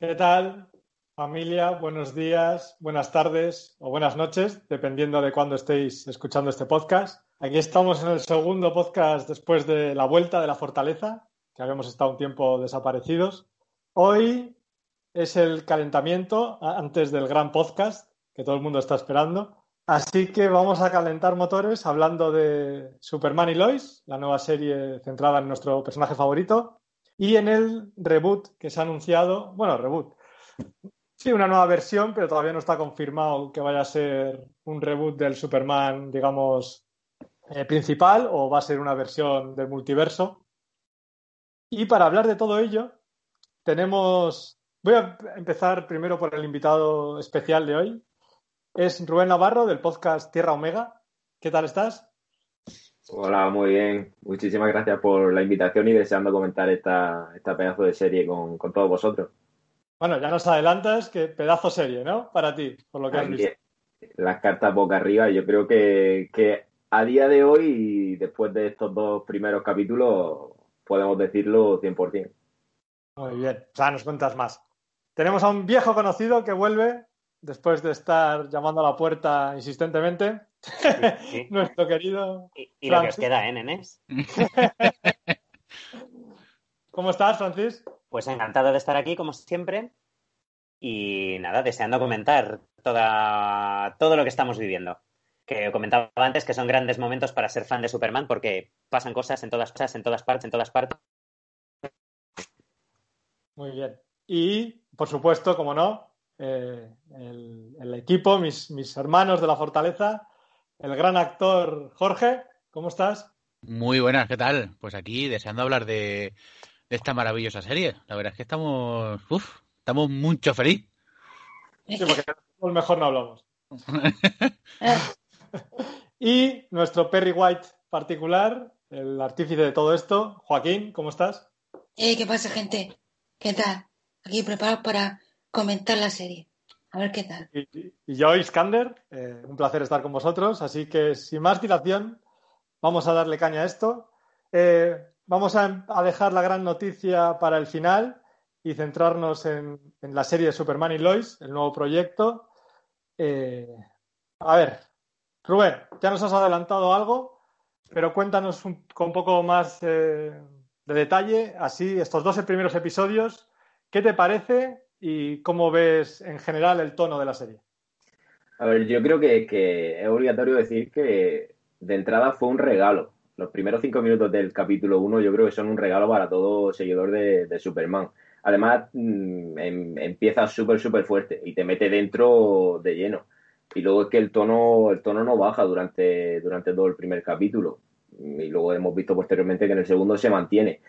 ¿Qué tal, familia? Buenos días, buenas tardes o buenas noches, dependiendo de cuándo estéis escuchando este podcast. Aquí estamos en el segundo podcast después de la vuelta de la fortaleza, que habíamos estado un tiempo desaparecidos. Hoy es el calentamiento antes del gran podcast que todo el mundo está esperando. Así que vamos a calentar motores hablando de Superman y Lois, la nueva serie centrada en nuestro personaje favorito, y en el reboot que se ha anunciado, bueno, reboot, sí, una nueva versión, pero todavía no está confirmado que vaya a ser un reboot del Superman, digamos, eh, principal o va a ser una versión del multiverso. Y para hablar de todo ello, tenemos, voy a empezar primero por el invitado especial de hoy. Es Rubén Navarro del podcast Tierra Omega. ¿Qué tal estás? Hola, muy bien. Muchísimas gracias por la invitación y deseando comentar esta, esta pedazo de serie con, todos vosotros. Bueno, ya nos adelantas que pedazo serie, ¿no? Para ti, por lo que has visto. Las cartas boca arriba, yo creo que, que a día de hoy, y después de estos dos primeros capítulos, podemos decirlo 100%. Muy bien, o sea, nos cuentas más. Tenemos a un viejo conocido que vuelve después de estar llamando a la puerta insistentemente. Nuestro querido. Y, lo que os queda, ¿eh, nenes? ¿Cómo estás, Francis? Pues encantado de estar aquí, como siempre. Y nada, deseando comentar toda, todo lo que estamos viviendo. Que comentaba antes que son grandes momentos para ser fan de Superman porque pasan cosas en todas cosas, en todas partes, en todas partes. Muy bien. Y, por supuesto, como no, eh, el, equipo, mis, mis hermanos de la Fortaleza, el gran actor Jorge. ¿Cómo estás? Muy buenas, ¿qué tal? Pues aquí deseando hablar de, esta maravillosa serie. La verdad es que estamos, uf, estamos mucho feliz. Sí, porque mejor no hablamos. y nuestro Perry White particular, el artífice de todo esto, Joaquín, ¿cómo estás? Eh, ¿Qué pasa, gente? ¿Qué tal? Aquí preparado para comentar la serie. A ver qué tal. Y, yo, Iskander, eh, un placer estar con vosotros. Así que, sin más dilación, vamos a darle caña a esto. Eh, vamos a, dejar la gran noticia para el final y centrarnos en, la serie de Superman y Lois, el nuevo proyecto. Eh, a ver, Rubén, ya nos has adelantado algo, pero cuéntanos con un poco más de detalle, así, estos 12 primeros episodios, ¿qué te parece y cómo ves en general el tono de la serie. A ver, yo creo que, es obligatorio decir que de entrada fue un regalo. Los primeros cinco minutos del capítulo 1 yo creo que son un regalo para todo seguidor de, Superman. Además, mm, em, empieza súper, súper fuerte y te mete dentro de lleno. Y luego es que el tono, el tono no baja durante, durante todo el primer capítulo. Y luego hemos visto posteriormente que en el segundo se mantiene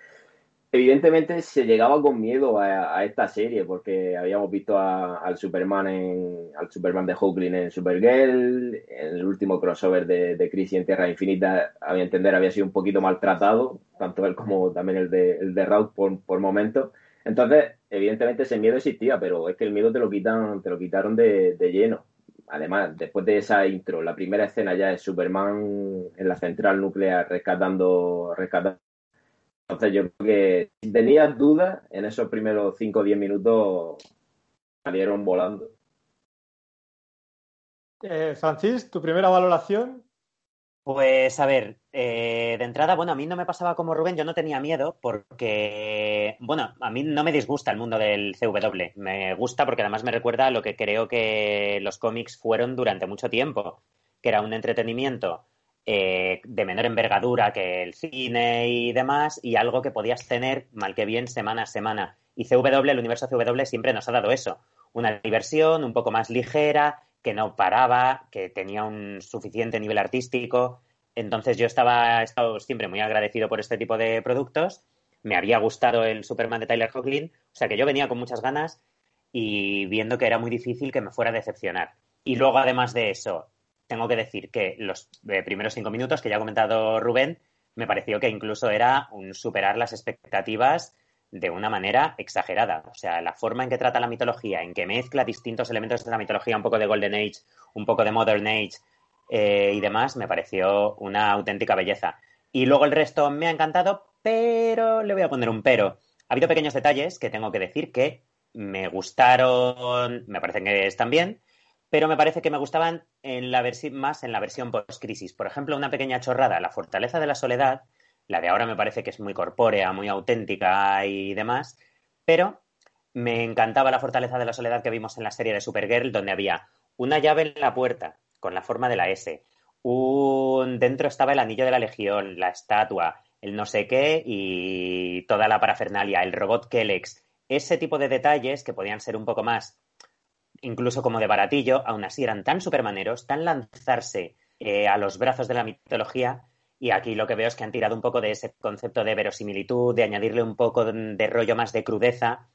evidentemente se llegaba con miedo a, esta serie porque habíamos visto al Superman en, al Superman de Hawkling en Supergirl, en el último crossover de, de Crisis en Tierra Infinita, a mi entender había sido un poquito maltratado, tanto él como también el de, el de Raut por, por momentos. Entonces, evidentemente ese miedo existía, pero es que el miedo te lo quitan, te lo quitaron de, de lleno. Además, después de esa intro, la primera escena ya es Superman en la central nuclear rescatando, rescatando entonces yo creo que si tenías dudas, en esos primeros 5 o 10 minutos salieron volando. Eh, Francis, ¿tu primera valoración? Pues a ver, eh, de entrada, bueno, a mí no me pasaba como Rubén, yo no tenía miedo porque, bueno, a mí no me disgusta el mundo del CW, me gusta porque además me recuerda a lo que creo que los cómics fueron durante mucho tiempo, que era un entretenimiento eh, de menor envergadura que el cine y demás, y algo que podías tener mal que bien semana a semana. Y CW, el universo CW, siempre nos ha dado eso. Una diversión un poco más ligera, que no paraba, que tenía un suficiente nivel artístico. Entonces yo estaba estado siempre muy agradecido por este tipo de productos. Me había gustado el Superman de Tyler Hoechlin, o sea que yo venía con muchas ganas y viendo que era muy difícil que me fuera a decepcionar. Y luego, además de eso, tengo que decir que los eh, primeros cinco minutos que ya ha comentado Rubén, me pareció que incluso era un superar las expectativas de una manera exagerada. O sea, la forma en que trata la mitología, en que mezcla distintos elementos de la mitología, un poco de Golden Age, un poco de Modern Age eh, y demás, me pareció una auténtica belleza. Y luego el resto me ha encantado, pero le voy a poner un pero. Ha habido pequeños detalles que tengo que decir que me gustaron, me parecen que están bien, pero me parece que me gustaban más en la versión post-crisis. Por ejemplo, una pequeña chorrada, La Fortaleza de la Soledad, la de ahora me parece que es muy corpórea, muy auténtica y demás, pero me encantaba La Fortaleza de la Soledad que vimos en la serie de Supergirl, donde había una llave en la puerta con la forma de la S, un dentro estaba el anillo de la Legión, la estatua, el no sé qué y toda la parafernalia, el robot Kelex, ese tipo de detalles que podían ser un poco más incluso como de baratillo, aún así eran tan supermaneros, tan lanzarse eh, a los brazos de la mitología. Y aquí lo que veo es que han tirado un poco de ese concepto de verosimilitud, de añadirle un poco de, rollo más de crudeza,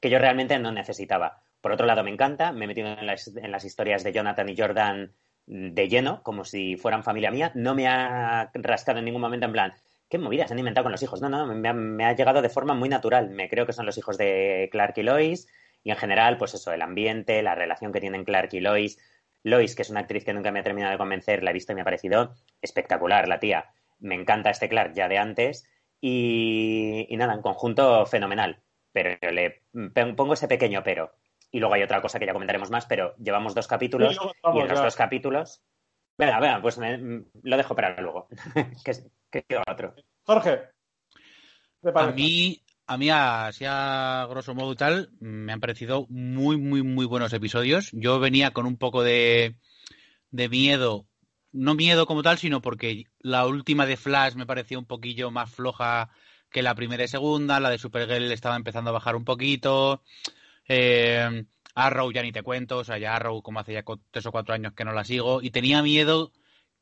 que yo realmente no necesitaba. Por otro lado, me encanta, me he metido en las, en las historias de Jonathan y Jordan de lleno, como si fueran familia mía. No me ha rascado en ningún momento en plan, qué movidas han inventado con los hijos. No, no, me ha, me ha, llegado de forma muy natural. Me creo que son los hijos de Clark y Lois. Y en general, pues eso, el ambiente, la relación que tienen Clark y Lois. Lois, que es una actriz que nunca me ha terminado de convencer, la he visto y me ha parecido espectacular, la tía. Me encanta este Clark ya de antes. Y, nada, en conjunto fenomenal. Pero le pongo ese pequeño pero. Y luego hay otra cosa que ya comentaremos más, pero llevamos dos capítulos y en los dos capítulos. Venga, venga, pues lo dejo para luego. que, que otro. Jorge. A mí, a mí, así a grosso modo tal, me han parecido muy, muy, muy buenos episodios. Yo venía con un poco de, de miedo, no miedo como tal, sino porque la última de Flash me parecía un poquillo más floja que la primera y segunda, la de Supergirl estaba empezando a bajar un poquito. Eh, Arrow ya ni te cuento, o sea, ya Arrow como hace ya tres o cuatro años que no la sigo, y tenía miedo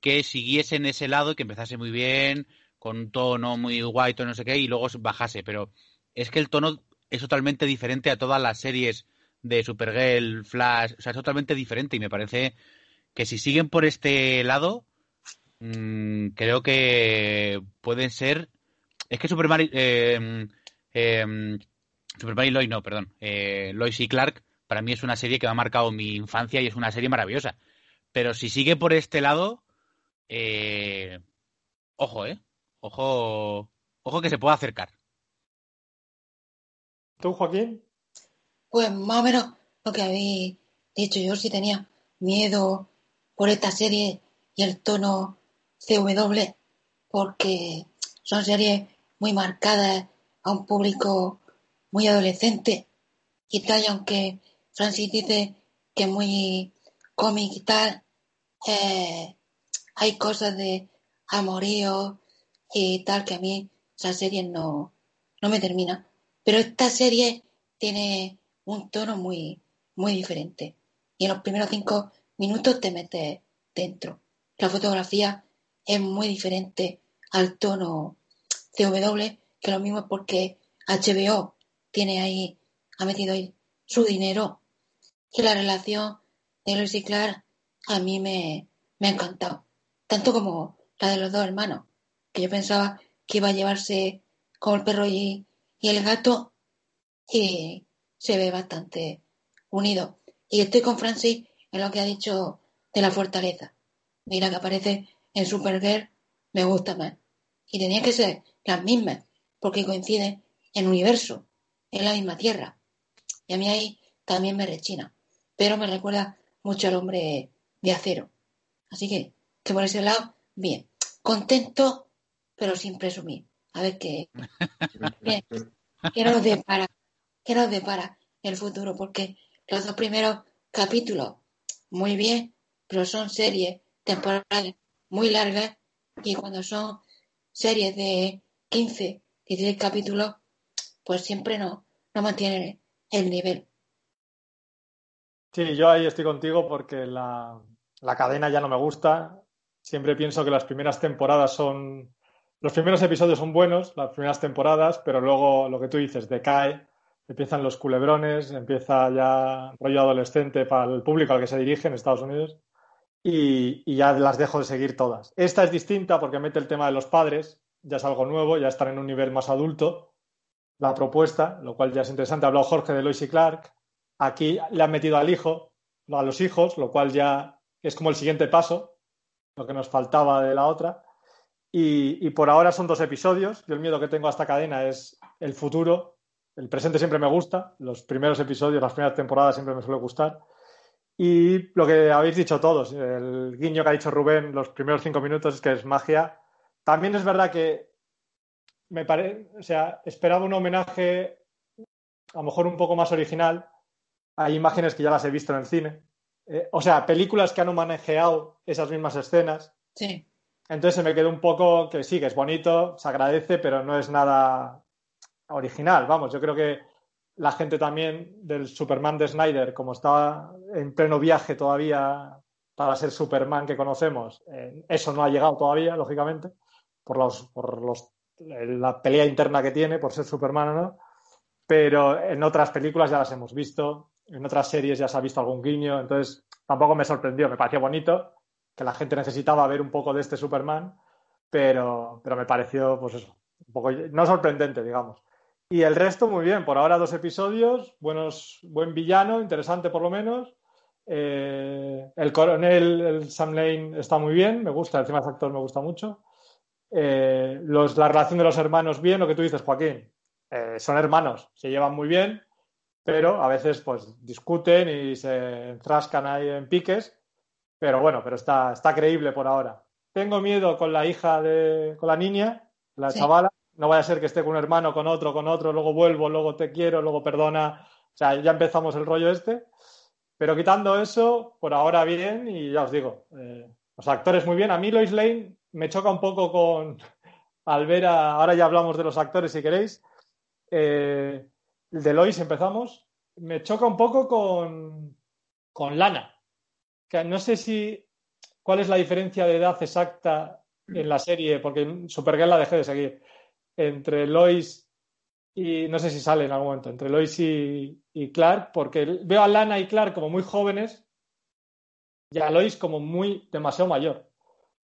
que siguiese en ese lado y que empezase muy bien, con un tono muy guay, no sé qué, y luego bajase, pero es que el tono es totalmente diferente a todas las series de Supergirl, Flash, o sea, es totalmente diferente y me parece que si siguen por este lado, mmm, creo que pueden ser... Es que Super Mario... Eh, eh, Super Mario Lois, no, perdón. Eh, Lois y Clark, para mí es una serie que me ha marcado mi infancia y es una serie maravillosa. Pero si sigue por este lado, eh, ojo, ¿eh? Ojo, ojo que se pueda acercar. ¿Tú, Joaquín? Pues más o menos lo que habéis dicho. Yo sí tenía miedo por esta serie y el tono CW, porque son series muy marcadas a un público muy adolescente y tal, y aunque Francis dice que es muy cómic y tal, eh, hay cosas de amorío y tal que a mí esa serie no, no me termina. Pero esta serie tiene un tono muy, muy diferente. Y en los primeros cinco minutos te metes dentro. La fotografía es muy diferente al tono CW, que lo mismo es porque HBO tiene ahí, ha metido ahí su dinero. Y la relación de Luis y Clark a mí me, me ha encantado. Tanto como la de los dos hermanos, que yo pensaba que iba a llevarse con el perro y, y el gato y se ve bastante unido. Y estoy con Francis en lo que ha dicho de la fortaleza. Mira que aparece en Supergirl, me gusta más. Y tenía que ser las mismas, porque coinciden en universo, en la misma tierra. Y a mí ahí también me rechina. Pero me recuerda mucho al hombre de acero. Así que, que por ese lado, bien. Contento, pero sin presumir. A ver qué, qué, nos depara, qué nos depara el futuro, porque los dos primeros capítulos, muy bien, pero son series temporales muy largas y cuando son series de 15, 16 capítulos, pues siempre no, no mantienen el nivel. Sí, yo ahí estoy contigo porque la, la cadena ya no me gusta. Siempre pienso que las primeras temporadas son los primeros episodios son buenos, las primeras temporadas, pero luego lo que tú dices decae, empiezan los culebrones, empieza ya rollo adolescente para el público al que se dirige en Estados Unidos y, ya las dejo de seguir todas. Esta es distinta porque mete el tema de los padres, ya es algo nuevo, ya están en un nivel más adulto. La propuesta, lo cual ya es interesante, ha hablado Jorge de Lois y Clark. Aquí le han metido al hijo, a los hijos, lo cual ya es como el siguiente paso, lo que nos faltaba de la otra. Y, por ahora son dos episodios. Yo el miedo que tengo a esta cadena es el futuro, el presente siempre me gusta, los primeros episodios, las primeras temporadas siempre me suele gustar. Y lo que habéis dicho todos, el guiño que ha dicho Rubén los primeros cinco minutos es que es magia. También es verdad que me parece, o sea, esperaba un homenaje a lo mejor un poco más original. Hay imágenes que ya las he visto en el cine. Eh, o sea, películas que han manejado esas mismas escenas. Sí. Entonces se me quedó un poco que sí, que es bonito, se agradece, pero no es nada original. Vamos, yo creo que la gente también del Superman de Snyder, como estaba en pleno viaje todavía para ser Superman que conocemos, eh, eso no ha llegado todavía, lógicamente, por, los, por los, la pelea interna que tiene, por ser Superman o no. Pero en otras películas ya las hemos visto, en otras series ya se ha visto algún guiño, entonces tampoco me sorprendió, me pareció bonito, que la gente necesitaba ver un poco de este Superman, pero, pero me pareció, pues eso, un poco, no sorprendente, digamos. Y el resto, muy bien. Por ahora, dos episodios, buenos, buen villano, interesante por lo menos. Eh, el coronel, el Sam Lane, está muy bien, me gusta, encima ese actor me gusta mucho. Eh, los, la relación de los hermanos, bien, lo que tú dices, Joaquín. Eh, son hermanos, se llevan muy bien, pero a veces pues discuten y se enfrascan ahí en piques. Pero bueno, pero está, está creíble por ahora. Tengo miedo con la hija de, con la niña, la chavala, no vaya a ser que esté con un hermano, con otro, con otro, luego vuelvo, luego te quiero, luego perdona. O sea, ya empezamos el rollo este. Pero quitando eso, por ahora bien, y ya os digo, eh, los actores muy bien. A mí Lois Lane me choca un poco con, al ver a, ahora ya hablamos de los actores si queréis. Eh, de Lois empezamos. Me choca un poco con, con Lana. No sé si cuál es la diferencia de edad exacta en la serie, porque Supergirl la dejé de seguir entre Lois y no sé si sale en algún momento, entre Lois y, Clark, porque veo a Lana y Clark como muy jóvenes y a Lois como muy demasiado mayor.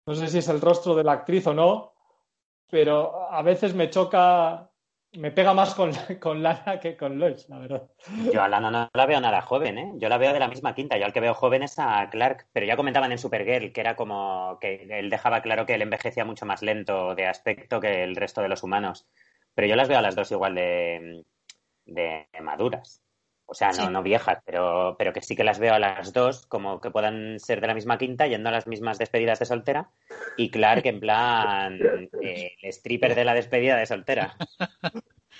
No sé si es el rostro de la actriz o no, pero a veces me choca me pega más con, con, Lana que con Lois, la verdad. Yo a Lana no la veo nada joven, ¿eh? Yo la veo de la misma quinta. Yo al que veo joven es a Clark, pero ya comentaban en Supergirl que era como que él dejaba claro que él envejecía mucho más lento de aspecto que el resto de los humanos. Pero yo las veo a las dos igual de, de maduras. O sea, no, no viejas, pero, pero que sí que las veo a las dos como que puedan ser de la misma quinta, yendo a las mismas despedidas de soltera. Y Clark, en plan, eh, el stripper de la despedida de soltera.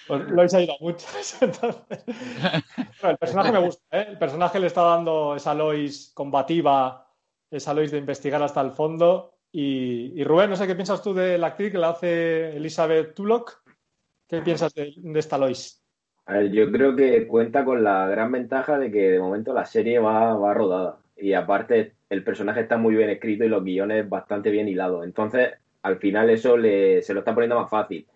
Pues lo habéis ido mucho. el personaje me gusta, ¿eh? El personaje le está dando esa Lois combativa, esa Lois de investigar hasta el fondo. Y, Rubén, no sé qué piensas tú de la actriz que la hace Elizabeth Tulloch. ¿Qué piensas de esta Lois? Yo creo que cuenta con la gran ventaja de que de momento la serie va, va rodada. Y aparte, el personaje está muy bien escrito y los guiones bastante bien hilados. Entonces, al final eso le, se lo está poniendo más fácil.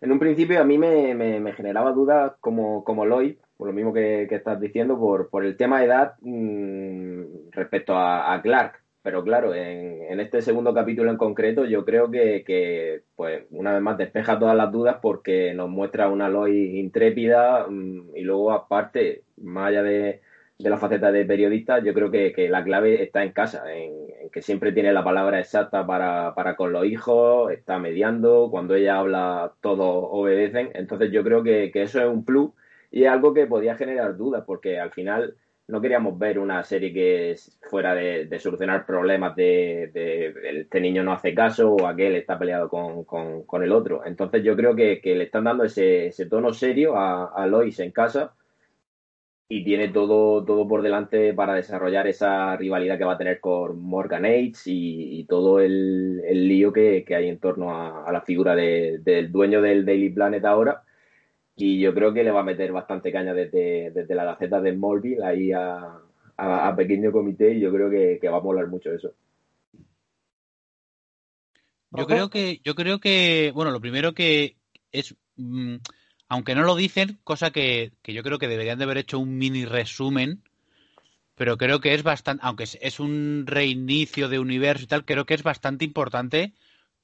En un principio a mí me, me, generaba dudas como, como Lloyd, por lo mismo que, estás diciendo, por, por el tema de edad mmm, respecto a, a Clark pero claro, en, este segundo capítulo en concreto yo creo que, pues una vez más despeja todas las dudas porque nos muestra una Lois intrépida mm, y luego aparte, más allá de, la faceta de periodista, yo creo que, la clave está en casa, en, que siempre tiene la palabra exacta para, para, con los hijos, está mediando, cuando ella habla todos obedecen, entonces yo creo que, que eso es un plus y es algo que podía generar dudas porque al final no queríamos ver una serie que fuera de, solucionar problemas de, este niño no hace caso o aquel está peleado con, el otro. Entonces yo creo que, le están dando ese, tono serio a, Lois en casa y tiene todo, todo por delante para desarrollar esa rivalidad que va a tener con Morgan Aids y, todo el, lío que, hay en torno a, la figura del dueño del Daily Planet ahora y yo creo que le va a meter bastante caña desde, desde la gaceta de Smallville ahí a, a, pequeño comité y yo creo que, va a molar mucho eso. Yo creo que, yo creo que, bueno, lo primero que es, mm, aunque no lo dicen, cosa que, que, yo creo que deberían de haber hecho un mini resumen, pero creo que es bastante, aunque es un reinicio de universo y tal, creo que es bastante importante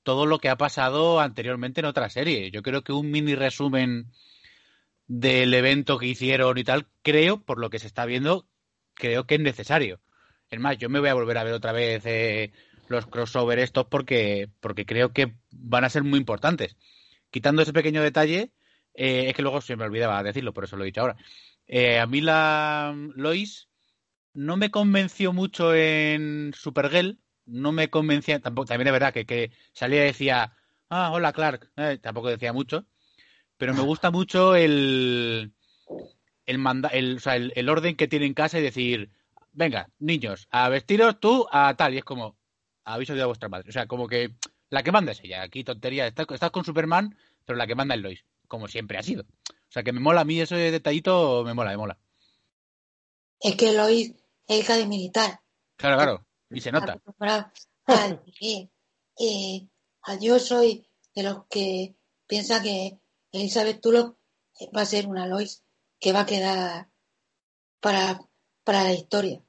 todo lo que ha pasado anteriormente en otra serie. Yo creo que un mini resumen del evento que hicieron y tal, creo, por lo que se está viendo, creo que es necesario. Es más, yo me voy a volver a ver otra vez eh, los crossover estos porque, porque creo que van a ser muy importantes. Quitando ese pequeño detalle, Eh, es que luego se me olvidaba decirlo, por eso lo he dicho ahora. Eh, a mí la Lois no me convenció mucho en Supergirl, no me convencía, tampoco, también es verdad que, que salía y decía, ah, hola Clark, eh, tampoco decía mucho, pero me gusta mucho el, el, manda, el, o sea, el, el, orden que tiene en casa y decir, venga, niños, a vestiros tú a tal, y es como, aviso de a vuestra madre, o sea, como que la que manda es ella, aquí tontería, estás, estás con Superman, pero la que manda es Lois, como siempre ha sido. O sea, que me mola a mí ese detallito, me mola, me mola. Es que Lois es hija de militar. Claro, claro, y se nota. eh, yo soy de los que piensa que Elizabeth Tulloch va a ser una Lois que va a quedar para, para la historia.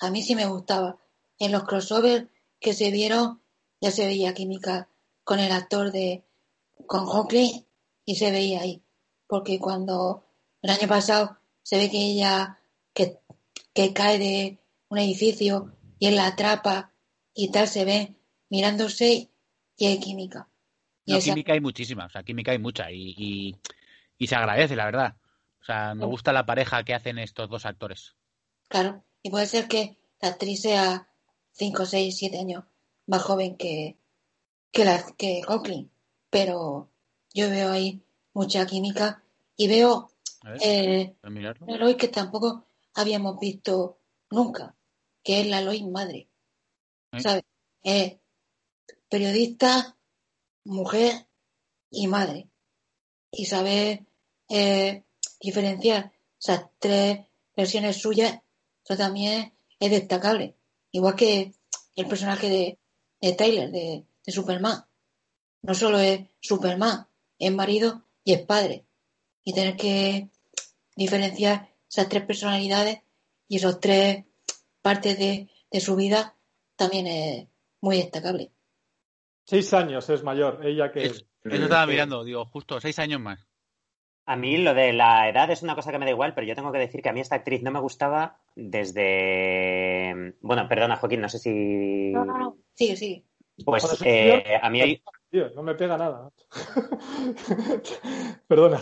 A mí sí me gustaba. En los crossovers que se vieron ya se veía química con el actor de con Hockley y se veía ahí. Porque cuando el año pasado se ve que ella que, cae de un edificio y él la atrapa y tal se ve mirándose y hay química. No, química hay muchísima, o sea, química hay mucha y, y, y, se agradece, la verdad. O sea, me gusta la pareja que hacen estos dos actores. Claro, y puede ser que la actriz sea 5, 6, 7 años más joven que, que, la, que Coughlin, pero yo veo ahí mucha química y veo eh, un Eloy que tampoco habíamos visto nunca, que es la Eloy madre. ¿Eh? ¿Sabes? Eh, periodista, mujer y madre. Y saber eh, diferenciar esas tres versiones suyas, eso también es destacable. Igual que el personaje de, de Tyler, de, Superman. No solo es Superman, es marido y es padre. Y tener que diferenciar esas tres personalidades y esas tres partes de su vida también es muy destacable. Seis años es mayor ella que es, Eso estaba mirando, digo, justo seis años más. A mí lo de la edad es una cosa que me da igual, pero yo tengo que decir que a mí esta actriz no me gustaba desde. Bueno, perdona, Joaquín, no sé si. No, no, no. Sigue, sigue. Pues eh, a mí hay. Tío, no me pega nada. Perdona.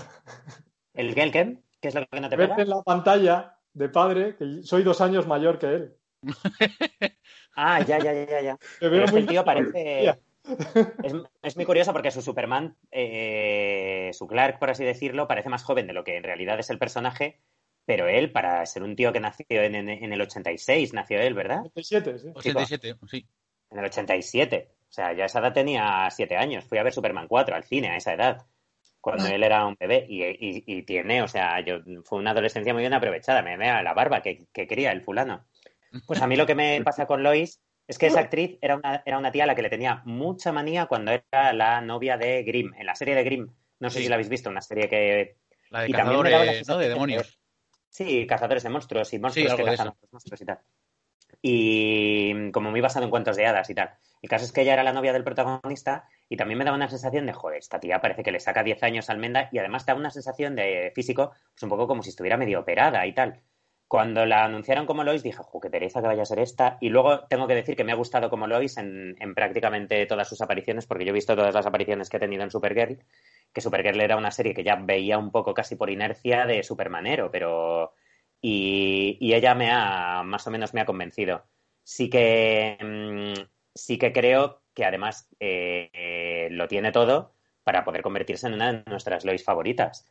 ¿El qué? ¿El qué? ¿Qué es lo que no te pega? en la pantalla de padre que soy dos años mayor que él. ah, ya, ya, ya, ya. Pero este tío parece. Es, es, muy curioso porque su Superman, eh, su Clark, por así decirlo, parece más joven de lo que en realidad es el personaje, pero él, para ser un tío que nació en, en, en el 86, nació él, ¿verdad? 87, sí. 87, sí. En el 87. O sea, ya a esa edad tenía 7 años. Fui a ver Superman 4 al cine a esa edad, cuando él era un bebé. Y, y, y tiene, o sea, yo fue una adolescencia muy bien aprovechada. Me vea la barba que, que quería el fulano. Pues a mí lo que me pasa con Lois es que esa actriz era una, era una tía a la que le tenía mucha manía cuando era la novia de Grimm, en la serie de Grimm. No sé sí. si la habéis visto, una serie que... La de y cazadores, ¿no? De demonios. Sí, cazadores de monstruos y monstruos sí, que cazan otros monstruos y tal. Y como muy basado en cuentos de hadas y tal. El caso es que ella era la novia del protagonista y también me daba una sensación de, joder, esta tía parece que le saca 10 años al Menda y además da una sensación de físico, pues un poco como si estuviera medio operada y tal. Cuando la anunciaron como Lois dije, ¡jo, qué que vaya a ser esta! Y luego tengo que decir que me ha gustado como Lois en, en, prácticamente todas sus apariciones, porque yo he visto todas las apariciones que he tenido en Supergirl, que Supergirl era una serie que ya veía un poco casi por inercia de Supermanero, pero... Y, ella me ha, más o menos me ha convencido. Sí que, mmm, sí que creo que además eh, eh, lo tiene todo para poder convertirse en una de nuestras Lois favoritas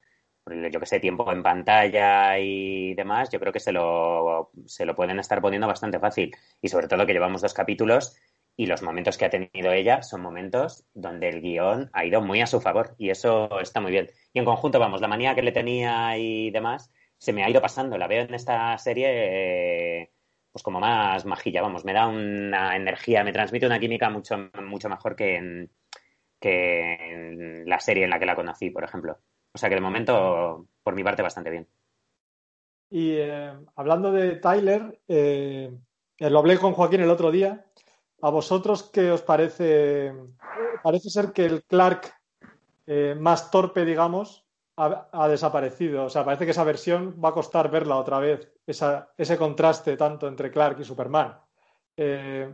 yo que sé, tiempo en pantalla y demás, yo creo que se lo, se lo pueden estar poniendo bastante fácil. Y sobre todo que llevamos dos capítulos y los momentos que ha tenido ella son momentos donde el guion ha ido muy a su favor y eso está muy bien. Y en conjunto, vamos, la manía que le tenía y demás se me ha ido pasando. La veo en esta serie pues como más majilla, vamos, me da una energía, me transmite una química mucho, mucho mejor que que en la serie en la que la conocí, por ejemplo. O sea que de momento, por mi parte, bastante bien. Y eh, hablando de Tyler, eh, lo hablé con Joaquín el otro día. ¿A vosotros qué os parece? Parece ser que el Clark eh, más torpe, digamos, ha, desaparecido. O sea, parece que esa versión va a costar verla otra vez, esa, ese contraste tanto entre Clark y Superman.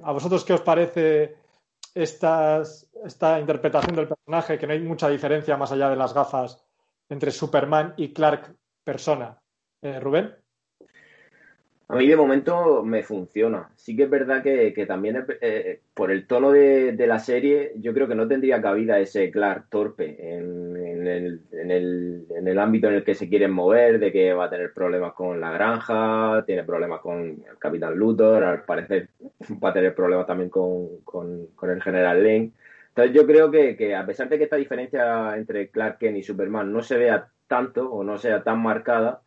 ¿A vosotros qué os parece esta interpretación del personaje? Que no hay mucha diferencia más allá de las gafas entre Superman y Clark persona. Eh, Rubén. A mí de momento me funciona. Sí que es verdad que, también eh, por el tono de, la serie yo creo que no tendría cabida ese Clark torpe en, el, ámbito en el que se quieren mover, de que va a tener problemas con la granja, tiene problemas con el Capitán Luthor, al parecer va a tener problemas también con, el General Lane. Entonces yo creo que, que, a pesar de que esta diferencia entre Clark Kent y Superman no se vea tanto o no sea tan marcada,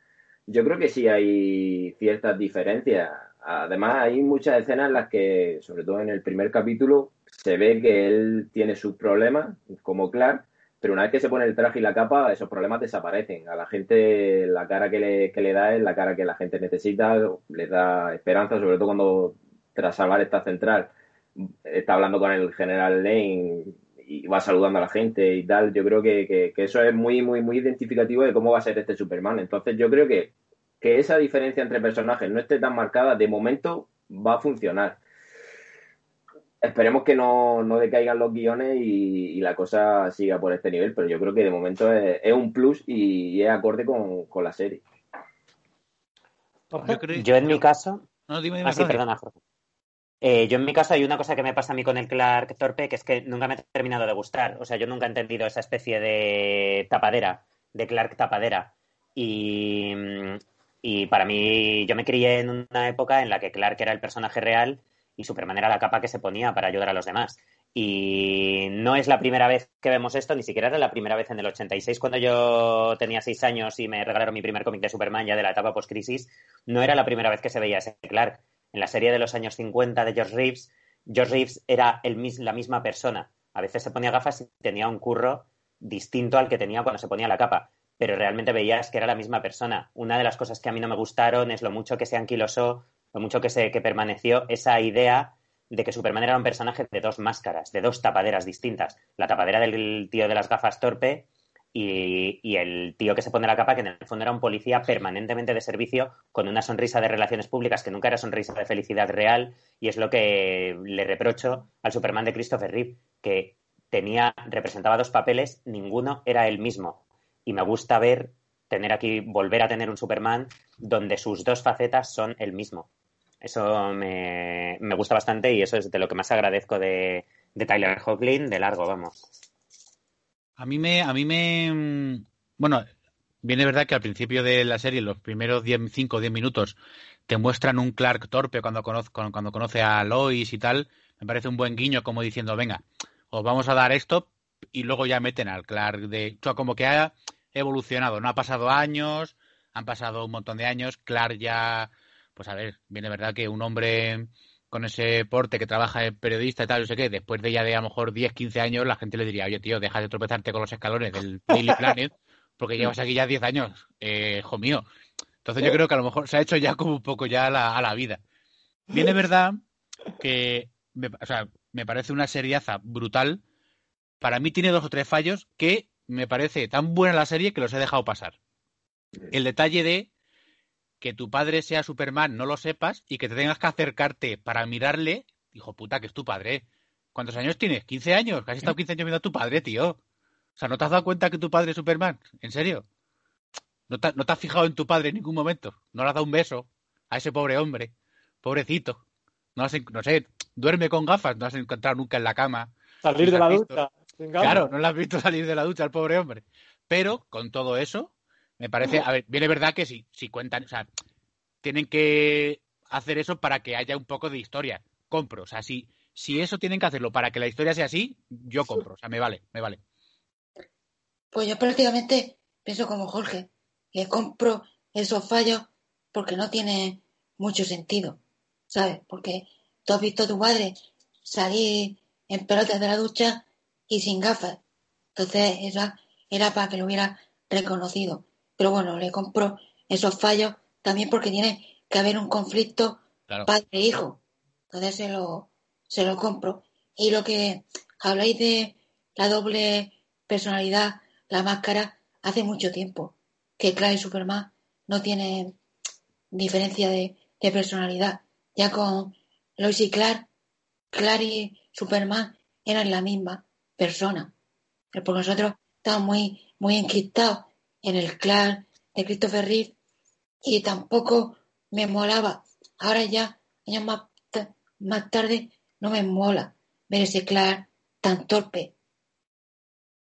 yo creo que sí hay ciertas diferencias. Además, hay muchas escenas en las que, sobre todo en el primer capítulo, se ve que él tiene sus problemas, como Clark, pero una vez que se pone el traje y la capa, esos problemas desaparecen. A la gente la cara que le, que le da es la cara que la gente necesita, le da esperanza, sobre todo cuando tras salvar esta central está hablando con el general Lane y va saludando a la gente y tal. Yo creo que, eso es muy, muy, muy identificativo de cómo va a ser este Superman. Entonces yo creo que, que esa diferencia entre personajes no esté tan marcada, de momento va a funcionar. Esperemos que no, no decaigan los guiones y, la cosa siga por este nivel, pero yo creo que de momento es, un plus y, es acorde con, la serie. Yo, en mi caso... No, dime, dime, ah, perdona, Jorge. Eh, yo en mi caso hay una cosa que me pasa a mí con el Clark Torpe, que es que nunca me ha terminado de gustar. O sea, yo nunca he entendido esa especie de tapadera, de Clark tapadera. Y, y para mí, yo me crié en una época en la que Clark era el personaje real y Superman era la capa que se ponía para ayudar a los demás. Y no es la primera vez que vemos esto, ni siquiera era la primera vez en el 86 cuando yo tenía seis años y me regalaron mi primer cómic de Superman ya de la etapa post-crisis. No era la primera vez que se veía ese Clark en la serie de los años 50 de George Reeves, George Reeves era el, la misma persona. A veces se ponía gafas y tenía un curro distinto al que tenía cuando se ponía la capa, pero realmente veías que era la misma persona. Una de las cosas que a mí no me gustaron es lo mucho que se anquilosó, lo mucho que, se, que permaneció esa idea de que Superman era un personaje de dos máscaras, de dos tapaderas distintas. La tapadera del tío de las gafas torpe y, el tío que se pone la capa, que en el fondo era un policía permanentemente de servicio, con una sonrisa de relaciones públicas que nunca era sonrisa de felicidad real, y es lo que le reprocho al Superman de Christopher Reeve, que tenía, representaba dos papeles, ninguno era el mismo. Y me gusta ver, tener aquí, volver a tener un Superman donde sus dos facetas son el mismo. Eso me, gusta bastante y eso es de lo que más agradezco de, de Tyler Hoechlin, de largo, vamos. A mí me, a mí me, mm, bueno, viene verdad que al principio de la serie, los primeros 5 o 10 minutos, te muestran un Clark torpe cuando, cuando conoce a Lois y tal. Me parece un buen guiño como diciendo, venga, os vamos a dar esto y luego ya meten al Clark de... O sea, como que ha evolucionado, no ha pasado años, han pasado un montón de años, Clark ya, pues a ver, viene verdad que un hombre con ese porte que trabaja en periodista y tal, no sé qué, después de ya de a lo mejor 10, 15 años, la gente le diría, oye, tío, deja de tropezarte con los escalones del Daily Planet, porque llevas aquí ya 10 años, eh, hijo mío. Entonces yo creo que a lo mejor se ha hecho ya como un poco ya a la, a la vida. Viene verdad que, me, o sea, me parece una seriaza brutal. Para mí tiene dos o tres fallos que me parece tan buena la serie que los he dejado pasar. El detalle de que tu padre sea Superman no lo sepas y que te tengas que acercarte para mirarle, hijo puta, que es tu padre. ¿Cuántos años tienes? ¿15 años? ¿Has estado 15 años viendo a tu padre, tío? O sea, ¿no te has dado cuenta que tu padre es Superman? ¿En serio? ¿No te, has fijado en tu padre en ningún momento? ¿No le has dado un beso a ese pobre hombre? Pobrecito. No, no sé, duerme con gafas, no has encontrado nunca en la cama. Salir de la ducha. Claro, no le has visto salir de la ducha al pobre hombre. Pero, con todo eso, me parece, a ver, viene verdad que si, si cuentan, o sea, tienen que hacer eso para que haya un poco de historia. Compro, o sea, si, si eso tienen que hacerlo para que la historia sea así, yo compro, o sea, me vale, me vale. Pues yo prácticamente pienso como Jorge, que compro esos fallos porque no tiene mucho sentido, ¿sabes? Porque tú has visto a tu madre salir en pelotas de la ducha y sin gafas. Entonces, eso era para que lo hubiera reconocido. Pero bueno, le compro esos fallos también porque tiene que haber un conflicto padre-hijo. Entonces se lo, se lo compro. Y lo que habláis de la doble personalidad, la máscara, hace mucho tiempo que Clark y Superman no tienen diferencia de, personalidad. Ya con Lois y Clark, Clark y Superman eran la misma persona. Pero por nosotros estamos muy, muy encriptados en el clan de Christopher Reeve y tampoco me molaba. Ahora ya, años más, más tarde, no me mola ver ese Clark tan torpe.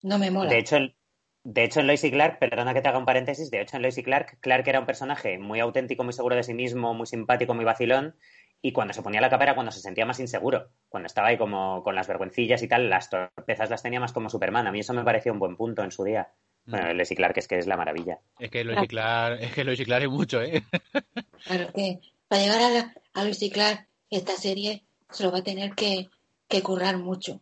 No me mola. De hecho, de hecho, en Lois y Clark, perdona que te haga un paréntesis, de hecho en Lois y Clark, Clark era un personaje muy auténtico, muy seguro de sí mismo, muy simpático, muy vacilón, y cuando se ponía la capa era cuando se sentía más inseguro, cuando estaba ahí como con las vergüencillas y tal, las torpezas las tenía más como Superman. A mí eso me pareció un buen punto en su día. Mm. Bueno, Lois y Clark es que es la maravilla. Es que Lois y Clark, es que y Clark es mucho, ¿eh? Claro que para llegar a, la, a Clark, esta serie se lo va a tener que, que currar mucho.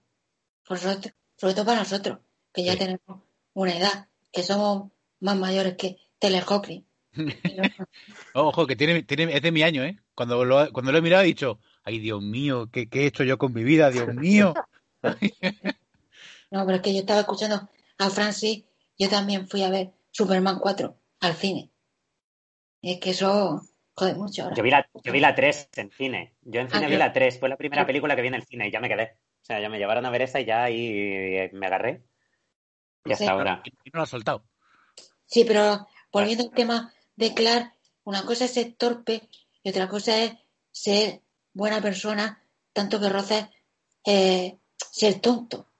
Por sobre, todo para nosotros, que ya tenemos una edad, que somos más mayores que Telehockey. Ojo, que tiene, tiene, es de mi año, ¿eh? Cuando lo, cuando lo he mirado he dicho, ay Dios mío, ¿qué, ¿qué, he hecho yo con mi vida? Dios mío. no, pero es que yo estaba escuchando a Francis, yo también fui a ver Superman 4 al cine. Es que eso jode mucho ahora. Yo vi la, yo vi la 3 en cine. Yo en cine ah, vi la 3, fue la primera película que vi en el cine y ya me quedé. O sea, ya me llevaron a ver esa y ya ahí me agarré. Y hasta ahora. Y no lo has soltado. Sí, pero volviendo al tema de Clark, una cosa es ser torpe y otra cosa es ser buena persona, tanto que roces eh, ser tonto.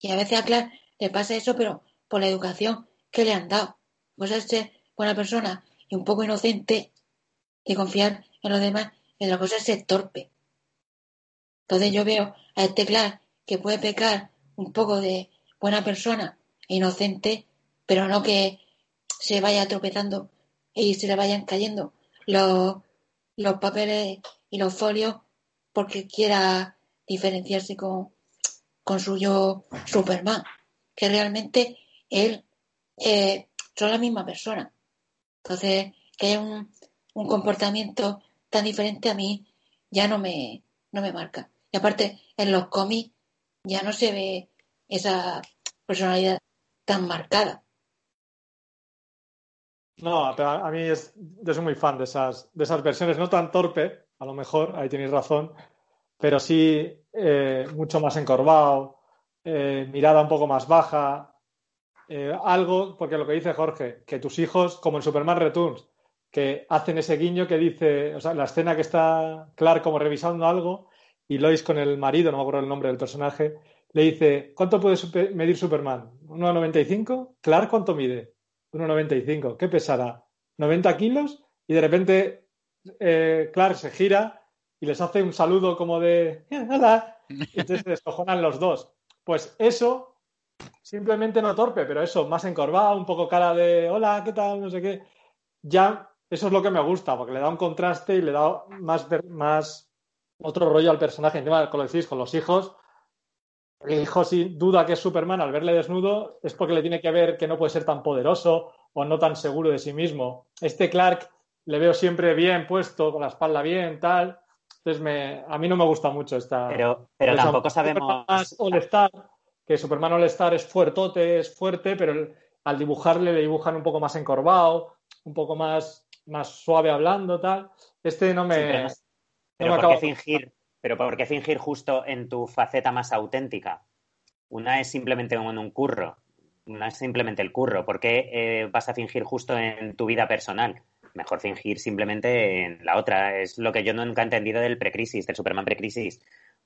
Y a veces a Clark le pasa eso, pero por la educación que le han dado. Pues es ser buena persona y un poco inocente y confiar en los demás, y otra cosa es ser torpe. Entonces yo veo a este Clark que puede pecar un poco de buena persona inocente, pero no que se vaya tropezando y se le vayan cayendo los, los papeles y los folios porque quiera diferenciarse con, con su yo Superman, que realmente él eh, son la misma persona. Entonces, que haya un, comportamiento tan diferente a mí ya no me, no me marca. Y aparte, en los cómics ya no se ve esa personalidad tan marcada. No, a mí es, yo soy muy fan de esas, de esas versiones, no tan torpe, a lo mejor, ahí tenéis razón, pero sí eh, mucho más encorvado, eh, mirada un poco más baja, eh, algo, porque lo que dice Jorge, que tus hijos, como en Superman Returns, que hacen ese guiño que dice, o sea, la escena que está Clark como revisando algo y Lois con el marido, no me acuerdo el nombre del personaje, le dice, ¿cuánto puede medir Superman? ¿1,95? ¿Clark cuánto mide? 1,95. ¿Qué pesará? ¿90 kilos? Y de repente eh, Clark se gira y les hace un saludo como de ¡Hola! Y entonces se descojonan los dos. Pues eso, simplemente no torpe, pero eso, más encorvado, un poco cara de hola, ¿qué tal? No sé qué. Ya, eso es lo que me gusta, porque le da un contraste y le da más, más otro rollo al personaje. Encima, como decís, con los hijos, el hijo sin duda que es Superman al verle desnudo es porque le tiene que ver que no puede ser tan poderoso o no tan seguro de sí mismo. Este Clark le veo siempre bien puesto, con la espalda bien, tal. Entonces me, a mí no me gusta mucho esta. Pero, pero tampoco sabemos. All-Star, que Superman All-Star es fuertote, es fuerte, pero al dibujarle le dibujan un poco más encorvado, un poco más, más suave hablando, tal. Este no me. pero, ¿por qué fingir? Pero ¿por qué fingir justo en tu faceta más auténtica? Una es simplemente en un curro, una es simplemente el curro. ¿Por qué eh, vas a fingir justo en tu vida personal? Mejor fingir simplemente en la otra. Es lo que yo nunca he entendido del precrisis, del Superman precrisis.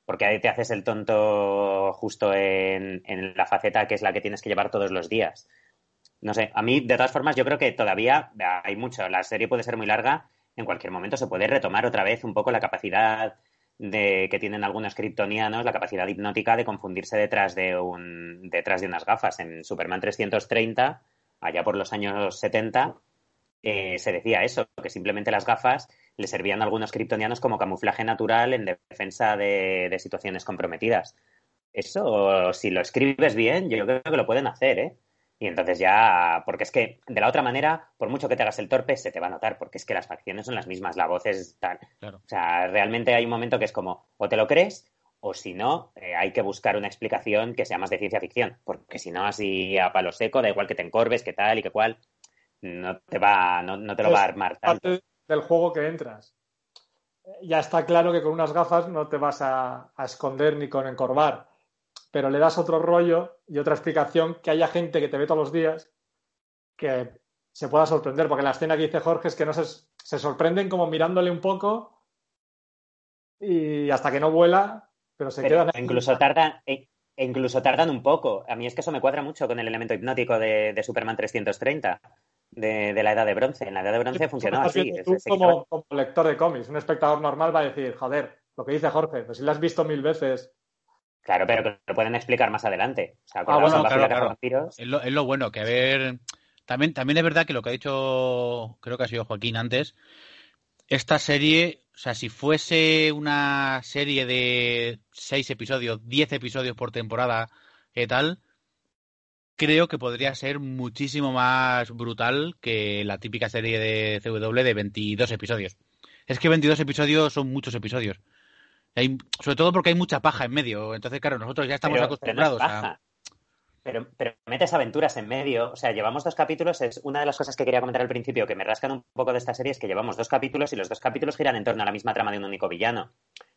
Porque ahí te haces el tonto justo en, en la faceta que es la que tienes que llevar todos los días. No sé, a mí, de todas formas, yo creo que todavía hay mucho. La serie puede ser muy larga. En cualquier momento se puede retomar otra vez un poco la capacidad de que tienen algunos kryptonianos la capacidad hipnótica de confundirse detrás de un detrás de unas gafas. En Superman 330, allá por los años 70, eh, se decía eso, que simplemente las gafas le servían a algunos kryptonianos como camuflaje natural en defensa de, de situaciones comprometidas. Eso, si lo escribes bien, yo creo que lo pueden hacer, ¿eh? Y entonces ya, porque es que de la otra manera, por mucho que te hagas el torpe, se te va a notar, porque es que las facciones son las mismas, la voz es tal. O sea, realmente hay un momento que es como, o te lo crees, o si no, eh, hay que buscar una explicación que sea más de ciencia ficción, porque si no, así a palo seco, da igual que te encorves, que tal y que cual, no te va, no, te lo va a armar tanto. Parte del juego que entras. Ya está claro que con unas gafas no te vas a esconder ni con encorvar pero le das otro rollo y otra explicación que haya gente que te ve todos los días que se pueda sorprender, porque la escena que dice Jorge es que no se, se sorprenden como mirándole un poco y hasta que no vuela, pero se quedan. Incluso tardan, e incluso tardan un poco. A mí es que eso me cuadra mucho con el elemento hipnótico de, de Superman 330. De, de, la edad de bronce. En la edad de bronce funcionó así. Tú como, como, lector de cómics, un espectador normal va a decir, joder, lo que dice Jorge, pues si lo has visto mil veces. Claro, pero que lo pueden explicar más adelante. O sea, ah, bueno, claro, claro. Es, lo, es, lo, bueno, que a ver. También, también es verdad que lo que ha dicho, creo que ha sido Joaquín antes, esta serie, o sea, si fuese una serie de seis episodios, diez episodios por temporada, ¿qué tal? Creo que podría ser muchísimo más brutal que la típica serie de CW de 22 episodios. Es que 22 episodios son muchos episodios. Hay, sobre todo porque hay mucha paja en medio. Entonces, claro, nosotros ya estamos pero, acostumbrados pero no a. Pero, pero, metes aventuras en medio. O sea, llevamos dos capítulos. Es una de las cosas que quería comentar al principio que me rascan un poco de esta serie es que llevamos dos capítulos y los dos capítulos giran en torno a la misma trama de un único villano.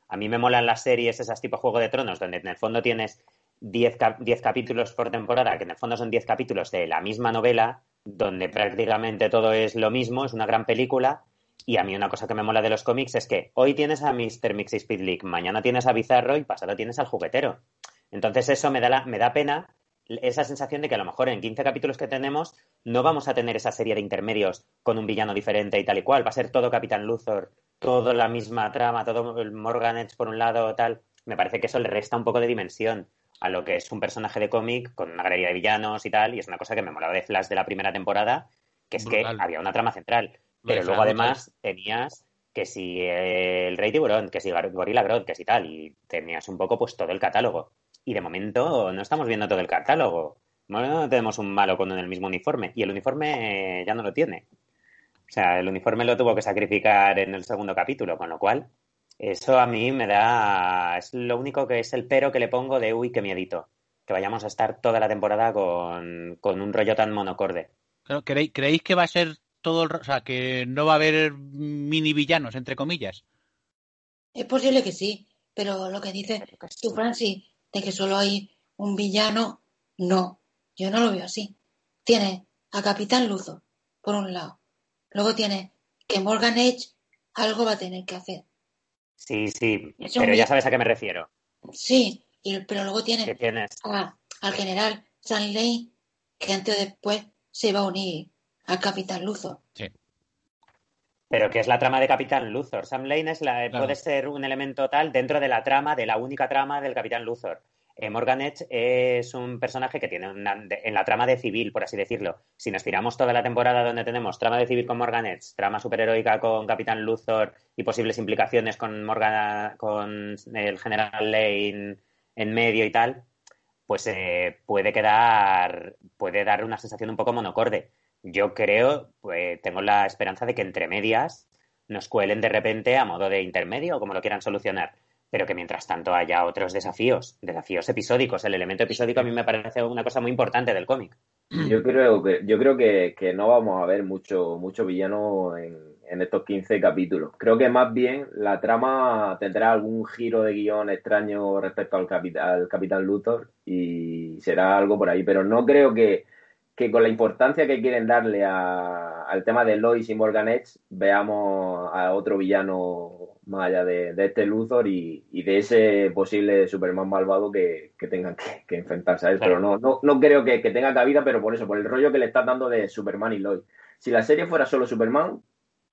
A mí me molan las series esas tipo Juego de Tronos, donde en el fondo tienes 10 capítulos por temporada, que en el fondo son 10 capítulos de la misma novela, donde prácticamente todo es lo mismo, es una gran película. Y a mí una cosa que me mola de los cómics es que hoy tienes a Mr. Mix y Speed League, mañana tienes a Bizarro y pasado tienes al juguetero. Entonces eso me da, la, me da pena esa sensación de que a lo mejor en 15 capítulos que tenemos no vamos a tener esa serie de intermedios con un villano diferente y tal y cual. Va a ser todo Capitán Luthor, todo la misma trama, todo el Morgan Edge por un lado, tal. Me parece que eso le resta un poco de dimensión a lo que es un personaje de cómic con una galería de villanos y tal. Y es una cosa que me molaba de Flash de la primera temporada, que es Brutal. que había una trama central. Pero luego además tenías que si el Rey Tiburón, que si Gorilla Grodd, que si tal, y tenías un poco pues todo el catálogo. Y de momento no estamos viendo todo el catálogo. Bueno, no tenemos un malo con el mismo uniforme. Y el uniforme ya no lo tiene. O sea, el uniforme lo tuvo que sacrificar en el segundo capítulo, con lo cual, eso a mí me da. Es lo único que es el pero que le pongo de uy, que miedito. Que vayamos a estar toda la temporada con, con un rollo tan monocorde. ¿creéis, ¿Creéis que va a ser todo el. O sea, que no va a haber mini villanos, entre comillas? Es posible que sí, pero lo que dice tú, Francis, de que solo hay un villano, no, yo no lo veo así. Tiene a Capitán Luzo, por un lado. Luego tiene que Morgan Edge algo va a tener que hacer. Sí, sí, pero ya sabes a qué me refiero. Sí, y, pero luego tiene a, al general San Lane, que antes o después se va a unir al Capitán. Sí. Pero que es la trama de Capitán Luthor. Sam Lane es la, claro. puede ser un elemento tal dentro de la trama, de la única trama del Capitán Luthor. Eh, Morgan Edge es un personaje que tiene una, de, en la trama de civil, por así decirlo. Si nos tiramos toda la temporada donde tenemos trama de civil con Morgan Edge, trama superheroica con Capitán Luthor y posibles implicaciones con Morgan, con el General Lane en medio y tal, pues eh, puede quedar, puede dar una sensación un poco monocorde yo creo, pues tengo la esperanza de que entre medias nos cuelen de repente a modo de intermedio o como lo quieran solucionar. Pero que mientras tanto haya otros desafíos, desafíos episódicos. El elemento episódico a mí me parece una cosa muy importante del cómic. Yo creo que, yo creo que, que no vamos a ver mucho, mucho villano en, en, estos 15 capítulos. Creo que más bien la trama tendrá algún giro de guion extraño respecto al, capi, al Capitán Luthor y será algo por ahí. Pero no creo que, que con la importancia que quieren darle a, al tema de Lois y Morgan Edge, veamos a otro villano más allá de, de este Luthor y, y, de ese posible Superman malvado que, que tengan que, que, enfrentarse a él. Pero no, no, no creo que, que, tenga cabida, pero por eso, por el rollo que le estás dando de Superman y Lois. Si la serie fuera solo Superman,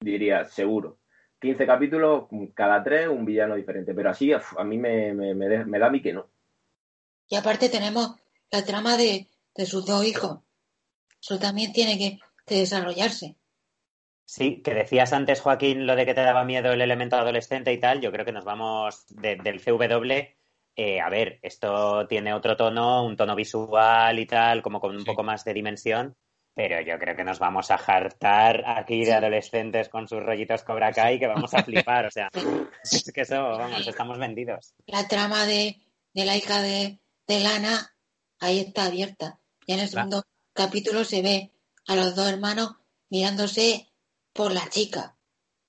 diría seguro. 15 capítulos, cada tres un villano diferente. Pero así a mí me, me, me, me da a mí que no. Y aparte tenemos la trama de, de sus dos hijos eso también tiene que, que, desarrollarse. Sí, que decías antes, Joaquín, lo de que te daba miedo el elemento adolescente y tal. Yo creo que nos vamos de, del CW. Eh, a ver, esto tiene otro tono, un tono visual y tal, como con un sí. poco más de dimensión. Pero yo creo que nos vamos a jartar aquí de sí. adolescentes con sus rollitos Cobra Kai que vamos a flipar. o sea, es que eso, vamos, estamos vendidos. La trama de, de la hija de, de Lana, ahí está abierta. En el segundo capítulo se ve a los dos hermanos mirándose por la chica.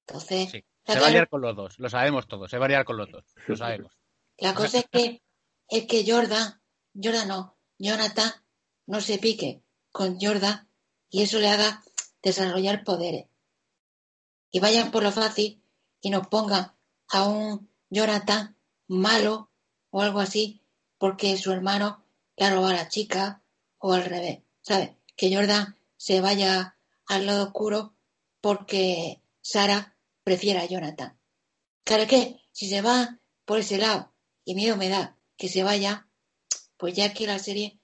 Entonces, sí. se va a liar con los dos, lo sabemos todos, se va a liar con los dos, lo sabemos. La cosa es que es que Jordan, Jordan no, Jonathan no se pique con Jordan y eso le haga desarrollar poderes. Y vayan por lo fácil y nos pongan a un Jonathan malo o algo así porque su hermano le ha robado a la chica o al revés, ¿sabes? Que Jordan se vaya al lado oscuro porque Sara prefiere a Jonathan. Claro que si se va por ese lado y miedo me da que se vaya, pues ya que la serie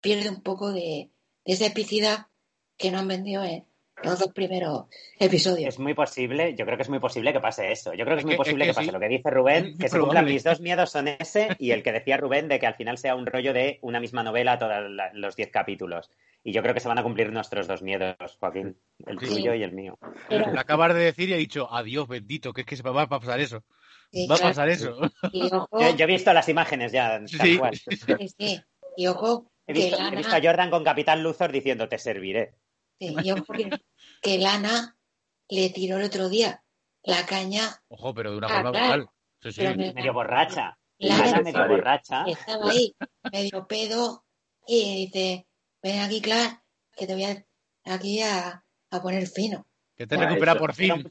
pierde un poco de, esa epicidad que no han vendido en los dos primeros episodios. Es muy posible, yo creo que es muy posible que pase eso. Yo creo que es muy posible que, pase lo que dice Rubén, que se cumplan mis dos miedos son ese y el que decía Rubén de que al final sea un rollo de una misma novela todos los diez capítulos. Y yo creo que se van a cumplir nuestros dos miedos, Joaquín, el tuyo y el mío. Lo acabas de decir y ha dicho, adiós bendito, que es que se va a pasar eso. va a pasar eso. yo, he visto las imágenes ya, tal cual. Sí, y ojo, he visto, a Jordan con Capitán Luthor diciendo, te serviré. Sí, y ojo que, Lana le tiró el otro día la caña. Ojo, pero de una forma brutal. medio borracha. Lana medio borracha. Estaba ahí, medio pedo, y dice ven aquí, Clark, que te voy a, aquí a, poner fino. Que te recupera por fin.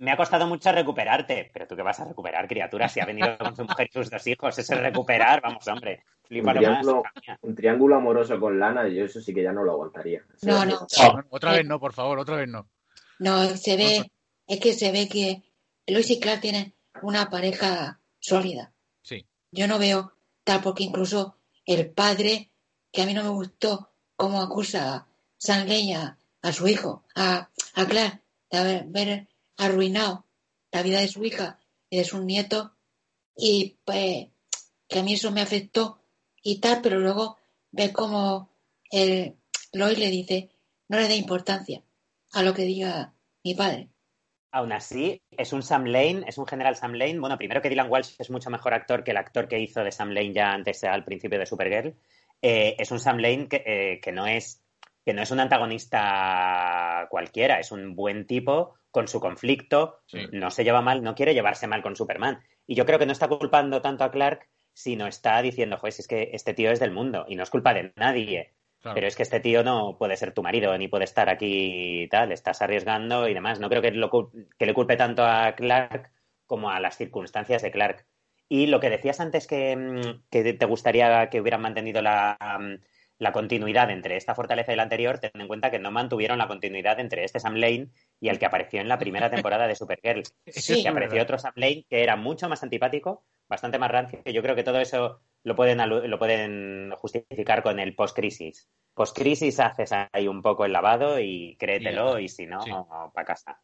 Me ha costado mucho recuperarte, pero tú qué vas a recuperar, criatura, si ha venido con su mujer y sus dos hijos, ese recuperar, vamos, hombre. Un triángulo, un triángulo, amoroso con Lana, yo eso sí que ya no lo aguantaría. No, no. Otra vez no, por favor, otra vez no. No, se ve, es que se ve que Luis y Clark tienen una pareja sólida. Sí. Yo no veo tal, porque incluso el padre, que a mí no me gustó cómo acusa San Leña a su hijo, a, a Clark, de haber, arruinado la vida de su hija y de su nieto, y pues que a mí eso me afectó y tal, pero luego ve cómo el le dice, no le dé importancia a lo que diga mi padre. Aún así, es un Sam Lane, es un general Sam Lane. Bueno, primero que Dylan Walsh es mucho mejor actor que el actor que hizo de Sam Lane ya antes al principio de Supergirl. Eh, es un Sam Lane eh, que, no es, que no es un antagonista cualquiera, es un buen tipo con su conflicto, no se lleva mal, no quiere llevarse mal con Superman. Y yo creo que no está culpando tanto a Clark, sino está diciendo, pues es que este tío es del mundo y no es culpa de nadie. Pero es que este tío no puede ser tu marido, ni puede estar aquí y tal, estás arriesgando y demás. No creo que, que le culpe tanto a Clark como a las circunstancias de Clark. Y lo que decías antes que, mm, te gustaría que hubieran mantenido mm, la, continuidad entre esta fortaleza y la anterior, ten en cuenta que no mantuvieron la continuidad entre este Sam Lane y el que apareció en la primera temporada de Supergirl. Sí, que apareció otro Sam Lane que era mucho más antipático, bastante más rancio. Yo creo que todo eso lo pueden, lo pueden justificar con el post-crisis. Post-crisis haces ahí un poco el lavado y créetelo, y si no, para casa.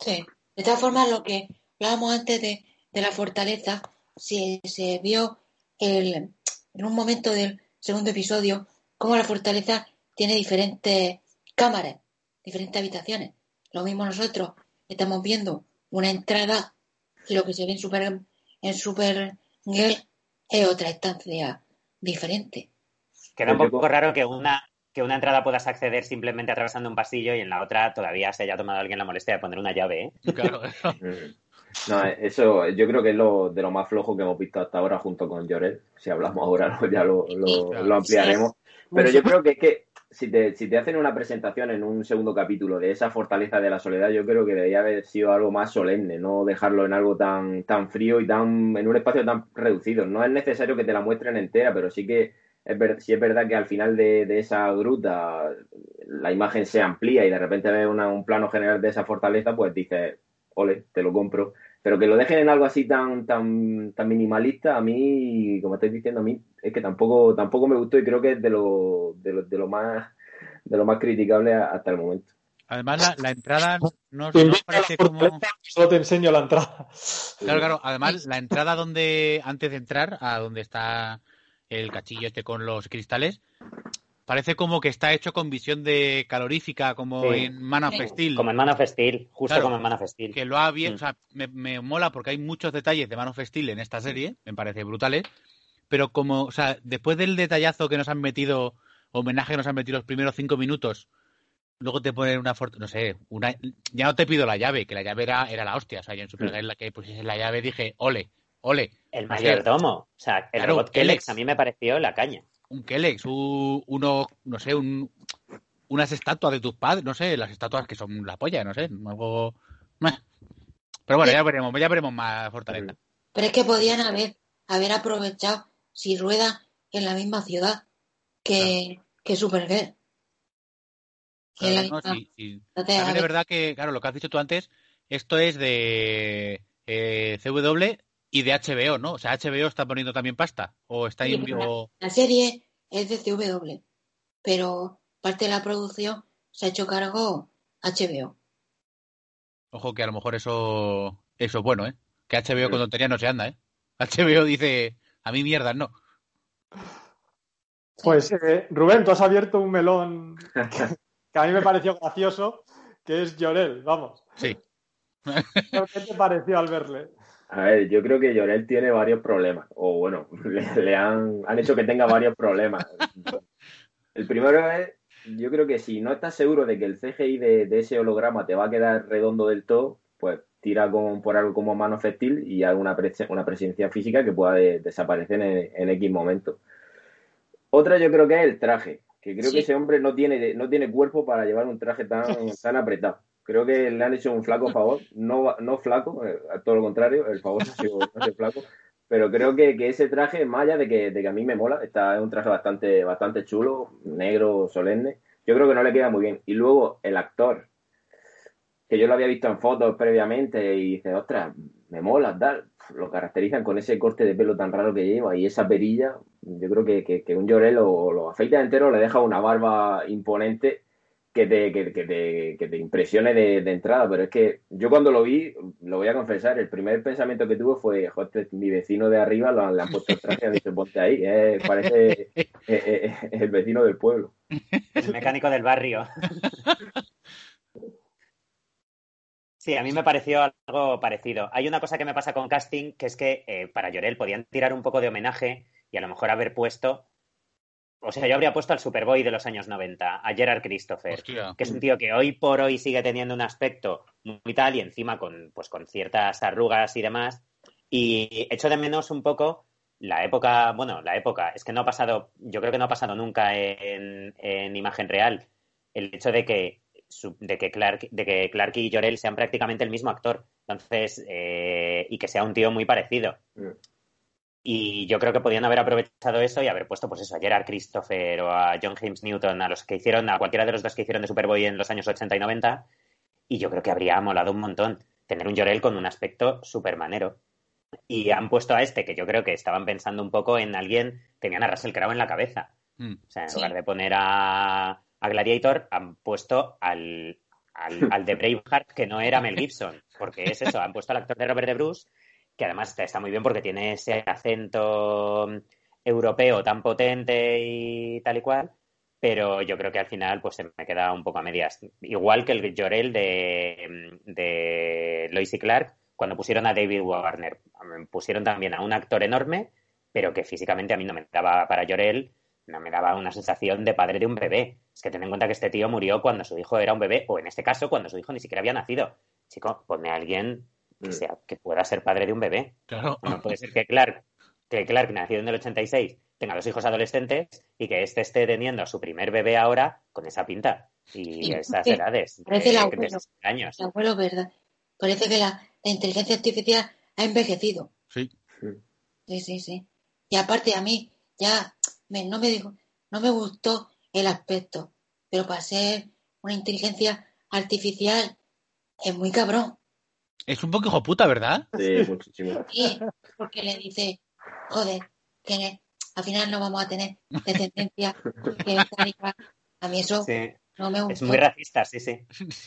Sí, de todas formas, lo que hablábamos antes de, de la fortaleza, se, se vio el, en un momento del segundo episodio cómo la fortaleza tiene diferentes cámaras, diferentes habitaciones. Lo mismo nosotros estamos viendo una entrada y lo que se ve en Super, en Super es otra estancia diferente. Queda un poco raro que una, que una entrada puedas acceder simplemente atravesando un pasillo y en la otra todavía se haya tomado alguien la molestia de poner una llave. ¿eh? Claro. No, eso yo creo que es lo de lo más flojo que hemos visto hasta ahora junto con Lloret. Si hablamos ahora ya lo, lo, ampliaremos. Pero yo creo que es que si te, si te hacen una presentación en un segundo capítulo de esa fortaleza de la soledad, yo creo que debería haber sido algo más solemne, no dejarlo en algo tan, tan frío y tan en un espacio tan reducido. No es necesario que te la muestren entera, pero sí que es, si es verdad que al final de, de, esa gruta la imagen se amplía y de repente ves un plano general de esa fortaleza, pues dices, ole, te lo compro. Pero que lo dejen en algo así tan, tan, tan minimalista, a mí, como estáis diciendo, a mí es que tampoco, tampoco me gustó y creo que es de lo, de lo, de lo más de lo más criticable hasta el momento. Además, la, entrada no, parece como. Solo te enseño la entrada. Claro, claro. Además, la entrada donde, antes de entrar, a donde está el cachillo este con los cristales, Parece como que está hecho con visión de calorífica, como en Man of Steel. Como en Man of Steel, justo como en Man of Steel. Que lo ha bien, mm. o sea, me, mola porque hay muchos detalles de Man of Steel en esta serie, me parece brutales, pero como, o sea, después del detallazo que nos han metido, homenaje que nos han metido los primeros cinco minutos, luego te ponen una no sé, una, ya no te pido la llave, que la llave era, era la hostia, o sea, yo en Supergirl mm. la que pusiese la llave dije, ole, ole. El mayordomo, o sea, el robot Kellex a mí me pareció la caña un Kelex, un, uno, no sé, un, unas estatuas de tus padres, no sé, las estatuas que son la polla, no sé, algo... Pero bueno, ya veremos, ya veremos más Fortaleza. Pero es que podían haber, haber aprovechado si rueda en la misma ciudad que, que Supergirl. También de verdad que, claro, lo que has dicho tú antes, esto es de eh, CW y de HBO, ¿no? O sea, HBO está poniendo también pasta. O está sí, La serie es de CW, pero parte de la producción se ha hecho cargo HBO. Ojo que a lo mejor eso, eso es bueno, ¿eh? Que HBO con tonterías no se anda, ¿eh? HBO dice, a mí mierda, no. Pues eh, Rubén, tú has abierto un melón que a mí me pareció gracioso, que es Llorel, vamos. Sí. ¿Qué te pareció al verle? A ver, yo creo que Llorel tiene varios problemas, o bueno, le, han, han, hecho que tenga varios problemas. El primero es, yo creo que si no estás seguro de que el CGI de, ese holograma te va a quedar redondo del todo, pues tira con, por algo como mano festil y haga una, una presencia física que pueda desaparecer en, en, X momento. Otra yo creo que es el traje que creo que ese hombre no tiene, no tiene cuerpo para llevar un traje tan, tan apretado. Creo que le han hecho un flaco favor, no, no flaco, eh, todo lo contrario, el favor ha sido flaco, pero creo que, que, ese traje, más de que, de que a mí me mola, está, es un traje bastante, bastante chulo, negro, solemne, yo creo que no le queda muy bien. Y luego el actor, que yo lo había visto en fotos previamente y dice, ostras, me mola, tal, lo caracterizan con ese corte de pelo tan raro que lleva y esa perilla. Yo creo que, que, un Llorel lo, lo afeita entero, le deja una barba imponente que te, que, te, que te impresione de, entrada. Pero es que yo cuando lo vi, lo voy a confesar, el primer pensamiento que tuve fue, joder, mi vecino de arriba lo, le han puesto el traje y han dicho, ponte ahí, eh, parece eh, eh, el vecino del pueblo. El mecánico del barrio. Sí, a mí me pareció algo parecido. Hay una cosa que me pasa con casting, que es que para Llorel podían tirar un poco de homenaje y a lo mejor haber puesto. O sea, yo habría puesto al Superboy de los años 90, a Gerard Christopher, que es un tío que hoy por hoy sigue teniendo un aspecto muy tal y encima con, pues, con ciertas arrugas y demás. Y echo de menos un poco la época, bueno, la época, es que no ha pasado, yo creo que no ha pasado nunca en, en imagen real, el hecho de que de que Clark, de que Clark y Jorel sean prácticamente el mismo actor. Entonces, eh, y que sea un tío muy parecido. Y yo creo que podían haber aprovechado eso y haber puesto, pues eso, a Gerard Christopher o a John James Newton, a los que hicieron, a cualquiera de los dos que hicieron de Superboy en los años 80 y 90. Y yo creo que habría molado un montón tener un Jorel con un aspecto supermanero. Y han puesto a este, que yo creo que estaban pensando un poco en alguien, tenían a Russell Crowe en la cabeza. Mm. O sea, en lugar de poner a, a Gladiator han puesto al, al, de Braveheart que no era Mel Gibson, porque es eso, han puesto al actor de Robert de Bruce, que además está, muy bien porque tiene ese acento europeo tan potente y tal y cual, pero yo creo que al final pues se me queda un poco a medias. Igual que el Llorel de, de Lois y Clark, cuando pusieron a David Warner, pusieron también a un actor enorme, pero que físicamente a mí no me daba para Llorel no me daba una sensación de padre de un bebé. Es que ten en cuenta que este tío murió cuando su hijo era un bebé, o en este caso, cuando su hijo ni siquiera había nacido. Chico, ponme a alguien que, mm. sea, que pueda ser padre de un bebé. Claro. No puede ser que Clark, que Clark, nacido en el 86, tenga dos hijos adolescentes y que este esté teniendo a su primer bebé ahora con esa pinta y esas edades. Parece el abuelo, años. El abuelo, ¿verdad? Parece que la, la inteligencia artificial ha envejecido. Sí. Sí, sí, sí. Y aparte a mí, ya no me dijo, no me gustó el aspecto, pero para ser una inteligencia artificial es muy cabrón. Es un poco hijo puta, ¿verdad? Sí, muchísimo. Sí, porque le dice, joder, que al final no vamos a tener descendencia. que a mí eso no me gusta. Es muy racista, sí, sí.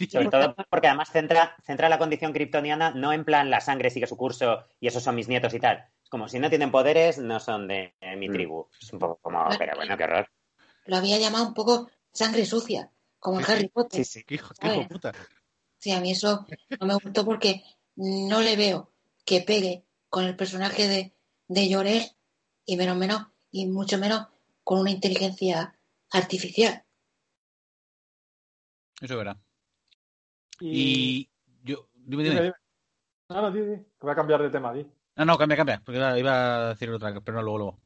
Sobre todo porque además centra, centra la condición kryptoniana no en plan la sangre sigue su curso y esos son mis nietos y tal, como si no tienen poderes, no son de mi mm. tribu. Es un poco como, pero bueno, qué horror. Lo había llamado un poco sangre sucia, como en Harry Potter. Sí, sí, qué hijo, qué puta. Sí, a mí eso no me gustó porque no le veo que pegue con el personaje de, de Llorel y menos menos, y mucho menos con una inteligencia artificial. Eso es verdad. Y, yo, dime, dime. No, no, dime, voy a cambiar de tema, di. No, no, cambia, cambia, porque iba a decir otra, pero no, luego, luego.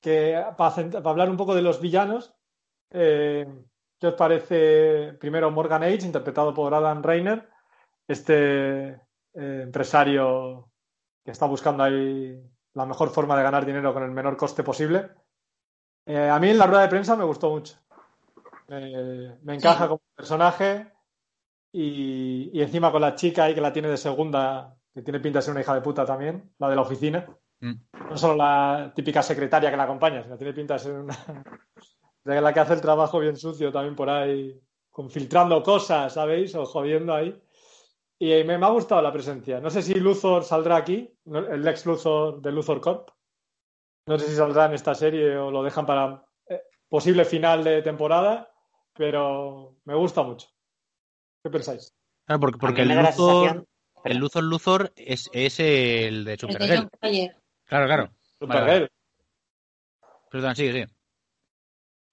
Que para, hablar un poco de los villanos, eh, ¿qué os parece primero Morgan Age, interpretado por Adam Reiner, este eh, empresario que está buscando ahí la mejor forma de ganar dinero con el menor coste posible? Eh, a mí en la rueda de prensa me gustó mucho. me encaja como personaje y, y, encima con la chica ahí que la tiene de segunda, que tiene pinta de ser una hija de puta también, la de la oficina. Mm. No solo la típica secretaria que la acompaña, sino tiene pinta de ser una. De la que hace el trabajo bien sucio también por ahí, filtrando cosas, ¿sabéis? O jodiendo ahí. Y me, ha gustado la presencia. No sé si Luthor saldrá aquí, el ex Luthor de Luthor Corp. No sé si saldrá en esta serie o lo dejan para eh, posible final de temporada, pero me gusta mucho. ¿Qué pensáis? Claro, porque, porque el, Luthor, el Luthor Luthor es, es el de Supergirl. Claro, claro. Supergirl. Perdón, sigue, sigue.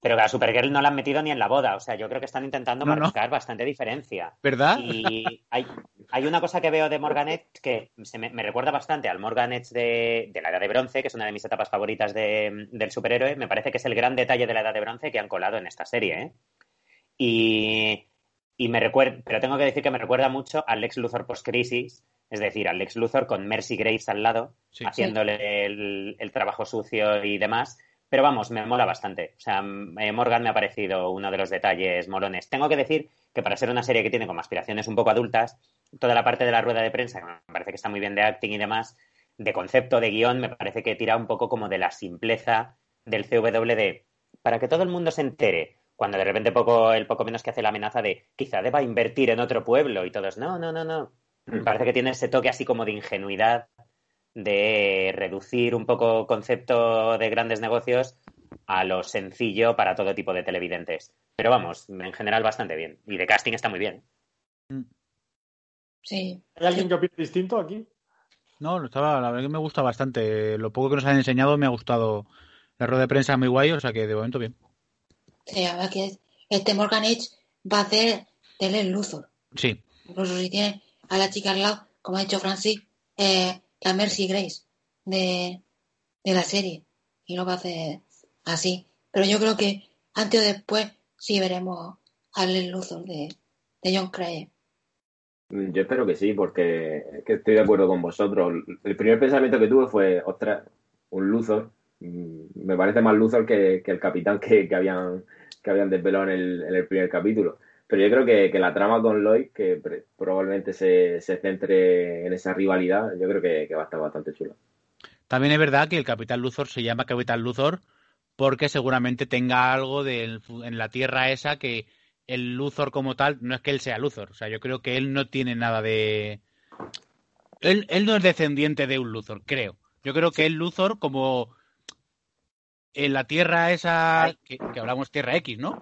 Pero que a Supergirl no la han metido ni en la boda. O sea, yo creo que están intentando marcar bastante diferencia. ¿Verdad? Y hay, hay, una cosa que veo de Morgan Edge que se me, recuerda bastante al Morgan Edge de, de, la Edad de Bronce, que es una de mis etapas favoritas de, del superhéroe. Me parece que es el gran detalle de la Edad de Bronce que han colado en esta serie. ¿eh? Y, y me recuerda, pero tengo que decir que me recuerda mucho al Lex Luthor post-crisis es decir, al Lex Luthor con Mercy Graves al lado, haciéndole el, trabajo sucio y demás. Pero vamos, me mola bastante. O sea, eh, Morgan me ha parecido uno de los detalles molones. Tengo que decir que para ser una serie que tiene como aspiraciones un poco adultas, toda la parte de la rueda de prensa, que me parece que está muy bien de acting y demás, de concepto, de guion, me parece que tira un poco como de la simpleza del CWD. Para que todo el mundo se entere, cuando de repente poco, el poco menos que hace la amenaza de quizá deba invertir en otro pueblo y todos, no, no, no, no. Me parece que tiene ese toque así como de ingenuidad, de reducir un poco concepto de grandes negocios a lo sencillo para todo tipo de televidentes. Pero vamos, en general bastante bien. Y de casting está muy bien. Sí. ¿Hay alguien que opine distinto aquí? No, estaba, la verdad que me gusta bastante. Lo poco que nos han enseñado me ha gustado. La rueda de prensa muy guay, o sea que de momento bien. Sí, a ver que este Morgan Edge va a hacer el Luthor. Sí. Incluso si tiene a la chica al lado, como ha dicho Francis, eh, la Mercy Grace de, la serie. Y lo va a hacer así. Pero yo creo que antes o después sí veremos al Luthor de, de John Craig. Yo espero que sí, porque estoy de acuerdo con vosotros. El primer pensamiento que tuve fue, ostras, un Luthor. Mm, me parece más Luthor que, el capitán que, habían, que habían desvelado en el primer capítulo. Pero yo creo que, la trama con Lloyd, que probablemente se, centre en esa rivalidad, yo creo que, va a estar bastante chula. También es verdad que el Capitán Luthor se llama Capitán Luthor porque seguramente tenga algo de, en la Tierra esa que el Luthor como tal, no es que él sea Luthor, o sea, yo creo que él no tiene nada de... Él, no es descendiente de un Luthor, creo. Yo creo que el Luthor como en la Tierra esa, que, que hablamos Tierra X, ¿no?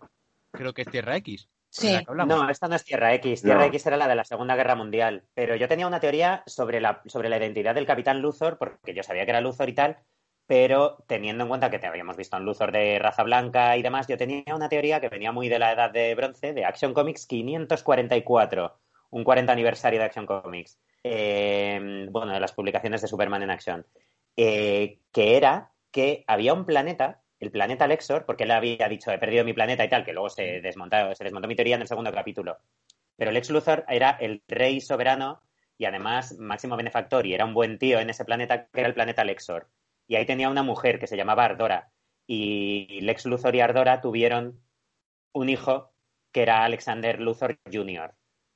Creo que es Tierra X. No, esta no es Tierra X. Tierra X era la de la Segunda Guerra Mundial. Pero yo tenía una teoría sobre la, sobre la identidad del Capitán Luthor, porque yo sabía que era Luthor y tal, pero teniendo en cuenta que te habíamos visto en Luthor de raza blanca y demás, yo tenía una teoría que venía muy de la edad de bronce, de Action Comics 544, un 40 aniversario de Action Comics. Eh, bueno, de las publicaciones de Superman en acción. Eh, que era que había un planeta el planeta Lexor, porque él había dicho, he perdido mi planeta y tal, que luego se desmontó, se desmontó mi teoría en el segundo capítulo. Pero Lex Luthor era el rey soberano y además máximo benefactor y era un buen tío en ese planeta que era el planeta Lexor. Y ahí tenía una mujer que se llamaba Ardora. Y Lex Luthor y Ardora tuvieron un hijo que era Alexander Luthor Jr.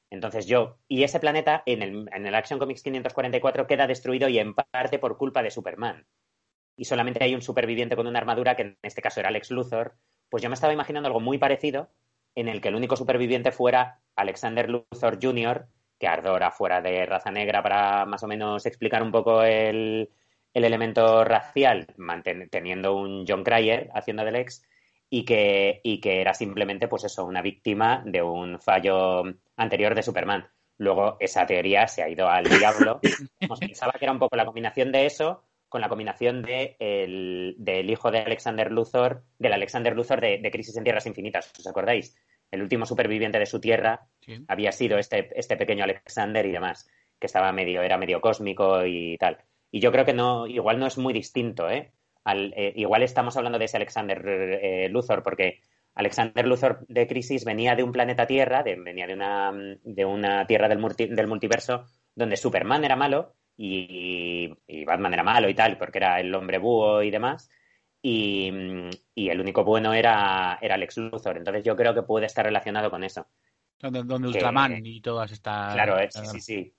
Entonces yo, y ese planeta en el, en el Action Comics 544 queda destruido y en parte por culpa de Superman y solamente hay un superviviente con una armadura, que en este caso era Alex Luthor, pues yo me estaba imaginando algo muy parecido en el que el único superviviente fuera Alexander Luthor Jr., que Ardora fuera de raza negra para más o menos explicar un poco el, elemento racial, teniendo un John Cryer haciendo de Lex, y que, y que era simplemente, pues eso, una víctima de un fallo anterior de Superman. Luego esa teoría se ha ido al diablo. pensaba que era un poco la combinación de eso con la combinación de el, del hijo de Alexander Luthor, del Alexander Luthor de, Crisis en Tierras Infinitas, ¿os acordáis? El último superviviente de su tierra había sido este, este pequeño Alexander y demás, que estaba medio, era medio cósmico y tal. Y yo creo que no, igual no es muy distinto, ¿eh? Al, eh, igual estamos hablando de ese Alexander eh, Luthor, porque Alexander Luthor de Crisis venía de un planeta Tierra, venía de una, de una Tierra del, del multiverso donde Superman era malo y, Batman era malo y tal, porque era el hombre búho y demás. Y, el único bueno era, era Lex Luthor. Entonces yo creo que puede estar relacionado con eso. Donde, Ultraman y todas estas. Claro, sí, sí, sí.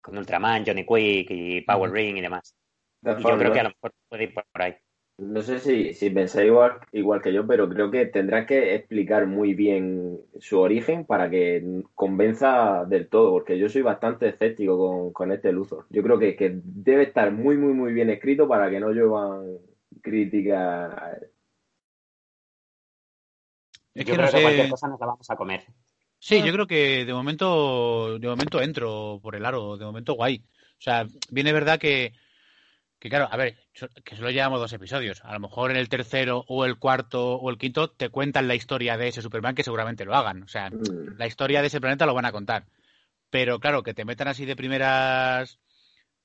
Con Ultraman, Johnny Quick y Power Ring y demás. yo creo que a lo mejor puede ir por ahí. No sé si, si pensáis igual, igual que yo, pero creo que tendrá que explicar muy bien su origen para que convenza del todo, porque yo soy bastante escéptico con, este Luthor. Yo creo que, que, debe estar muy, muy, muy bien escrito para que no lluevan críticas. Es que yo creo que cualquier cosa nos la vamos a comer. Sí, yo creo que de momento, de momento entro por el aro, de momento guay. O sea, viene verdad que que claro, a ver, que solo llevamos dos episodios. A lo mejor en el tercero o el cuarto o el quinto te cuentan la historia de ese Superman, que seguramente lo hagan. O sea, mm. la historia de ese planeta lo van a contar. Pero claro, que te metan así de primeras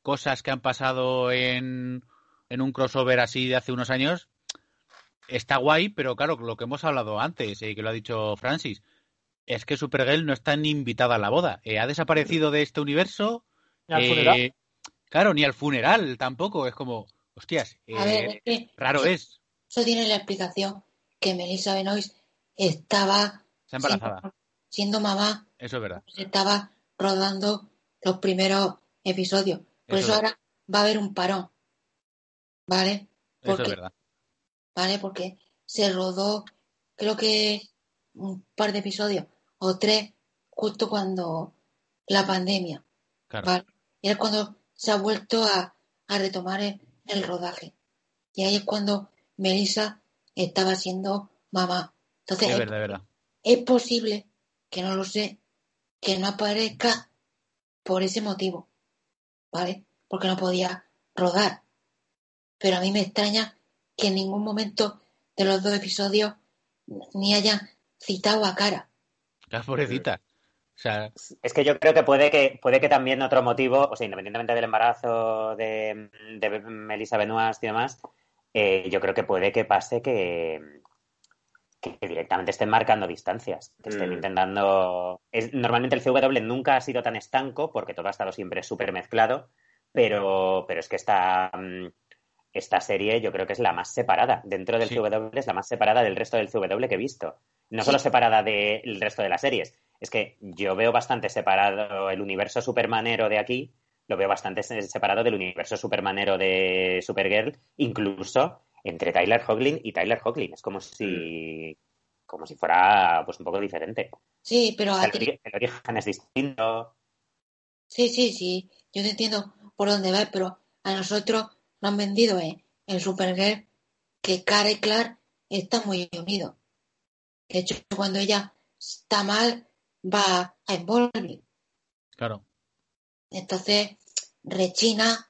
cosas que han pasado en, en un crossover así de hace unos años, está guay, pero claro, lo que hemos hablado antes y que lo ha dicho Francis, es que Supergirl no está ni invitada a la boda. Eh, ha desaparecido de este universo. Eh, Claro, ni al funeral tampoco. Es como, hostias, eh, raro es. Eso tiene la explicación que Melissa Benoist estaba embarazada. Siendo, mamá. Eso es verdad. Estaba rodando los primeros episodios. Por eso, ahora va a haber un parón. ¿Vale? Porque, eso es verdad. ¿Vale? Porque se rodó, creo que un par de episodios o tres, justo cuando la pandemia. Claro. Y es cuando se ha vuelto a, retomar el, rodaje. Y ahí es cuando Melissa estaba siendo mamá. Entonces, es, verdad, es, verdad. es posible, que no lo sé, que no aparezca por ese motivo, ¿vale? Porque no podía rodar. Pero a mí me extraña que en ningún momento de los dos episodios ni hayan citado a cara. La pobrecita es que yo creo que puede que puede que también otro motivo, o sea, independientemente del embarazo de, de Melissa Benoist y demás, eh, yo creo que puede que pase que, que directamente estén marcando distancias, que estén mm. intentando... normalmente el CW nunca ha sido tan estanco porque todo ha estado siempre súper mezclado, pero, pero es que esta, mm, esta serie yo creo que es la más separada. Dentro del CW es la más separada del resto del CW que he visto. No solo separada del resto de las series, es que yo veo bastante separado el universo supermanero de aquí, lo veo bastante separado del universo supermanero de Supergirl, incluso entre Tyler Hoechlin y Tyler Hoechlin. Es como si, como si fuera pues un poco diferente. Sí, pero el, origen es distinto. Sí, sí, sí. Yo te entiendo por dónde va, pero a nosotros nos han vendido en, en Supergirl que Cara y Clark están muy unidos. De hecho, cuando ella está mal, va a envolver. Claro. Entonces, rechina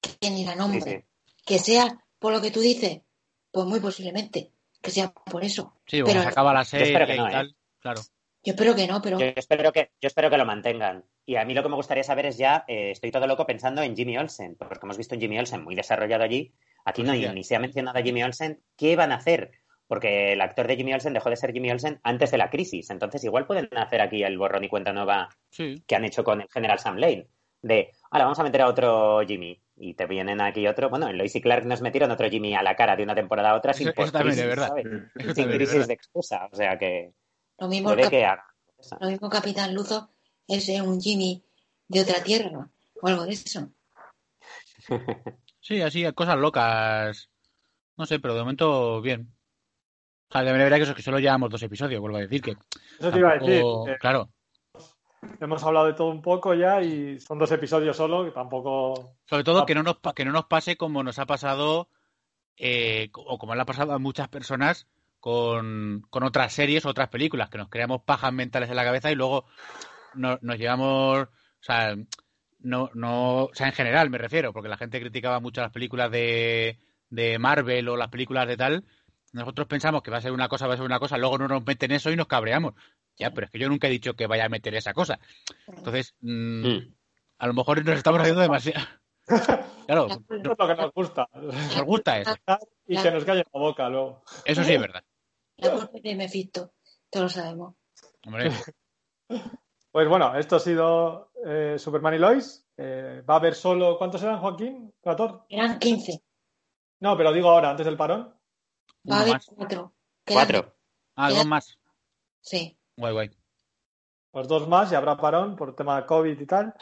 que ni la nombre. Que sea por lo que tú dices, pues muy posiblemente que sea por eso. Sí, pero se acaba la serie y tal, ¿eh? claro. Yo espero que no, pero. Yo espero que, yo espero que lo mantengan. Y a mí lo que me gustaría saber es ya, eh, estoy todo loco pensando en Jimmy Olsen, porque hemos visto un Jimmy Olsen muy desarrollado allí. Aquí no, ni se ha mencionado a Jimmy Olsen. ¿Qué van a hacer? Porque el actor de Jimmy Olsen dejó de ser Jimmy Olsen antes de la crisis. Entonces, igual pueden hacer aquí el borrón y cuenta nueva que han hecho con el general Sam Lane. De, ahora vamos a meter a otro Jimmy. Y te vienen aquí otro. Bueno, en Lois y Clark nos metieron otro Jimmy a la cara de una temporada a otra sin crisis, verdad. sin crisis de excusa. O sea que. Lo mismo, que lo mismo Capitán Luzo es un Jimmy de otra tierra o algo de eso. sí, así, cosas locas. No sé, pero de momento bien. O de verdad que eso que solo llevamos dos episodios, vuelvo a decir que. Eso te iba a decir. Claro. Hemos hablado de todo un poco ya y son dos episodios solo, que tampoco. Sobre todo que no nos, que no nos pase como nos ha pasado, eh, o como le ha pasado a muchas personas con, con otras series o otras películas, que nos creamos pajas mentales en la cabeza y luego nos llevamos. O sea, no, no, o sea, en general me refiero, porque la gente criticaba mucho las películas de, de Marvel o las películas de tal, nosotros pensamos que va a ser una cosa, va a ser una cosa, luego no nos meten eso y nos cabreamos. Ya, pero es que yo nunca he dicho que vaya a meter esa cosa. Entonces, mm, hmm. a lo mejor nos estamos haciendo demasiado. claro. es lo que nos gusta. Nos gusta eso. Y que nos calle la boca luego. Eso sí es verdad. La culpa de Mephisto, todos lo sabemos. Hombre, Pues bueno, esto ha sido eh, Superman y Lois. Eh, va a haber solo. ¿Cuántos eran, Joaquín? ¿14? Eran 15. No, pero digo ahora, antes del parón. Va a haber más. cuatro. Quedan- Cuatro. Ah, dos más. Sí. Guay, guay. Pues dos más y habrá parón por tema de COVID y tal.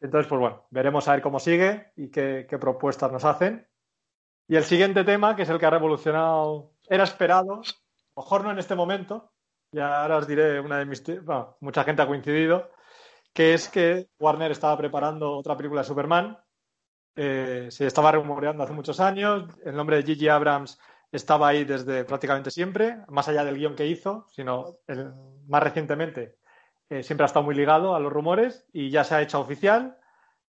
Entonces, pues bueno, veremos a ver cómo sigue y qué, qué propuestas nos hacen. Y el siguiente tema, que es el que ha revolucionado, era esperado, mejor no en este momento, ya ahora os diré una de mis... Bueno, mucha gente ha coincidido, que es que Warner estaba preparando otra película de Superman. Eh, se estaba rumoreando hace muchos años. El nombre de Gigi Abrams estaba ahí desde prácticamente siempre, más allá del guion que hizo, sino más recientemente eh, siempre ha estado muy ligado a los rumores y ya se ha hecho oficial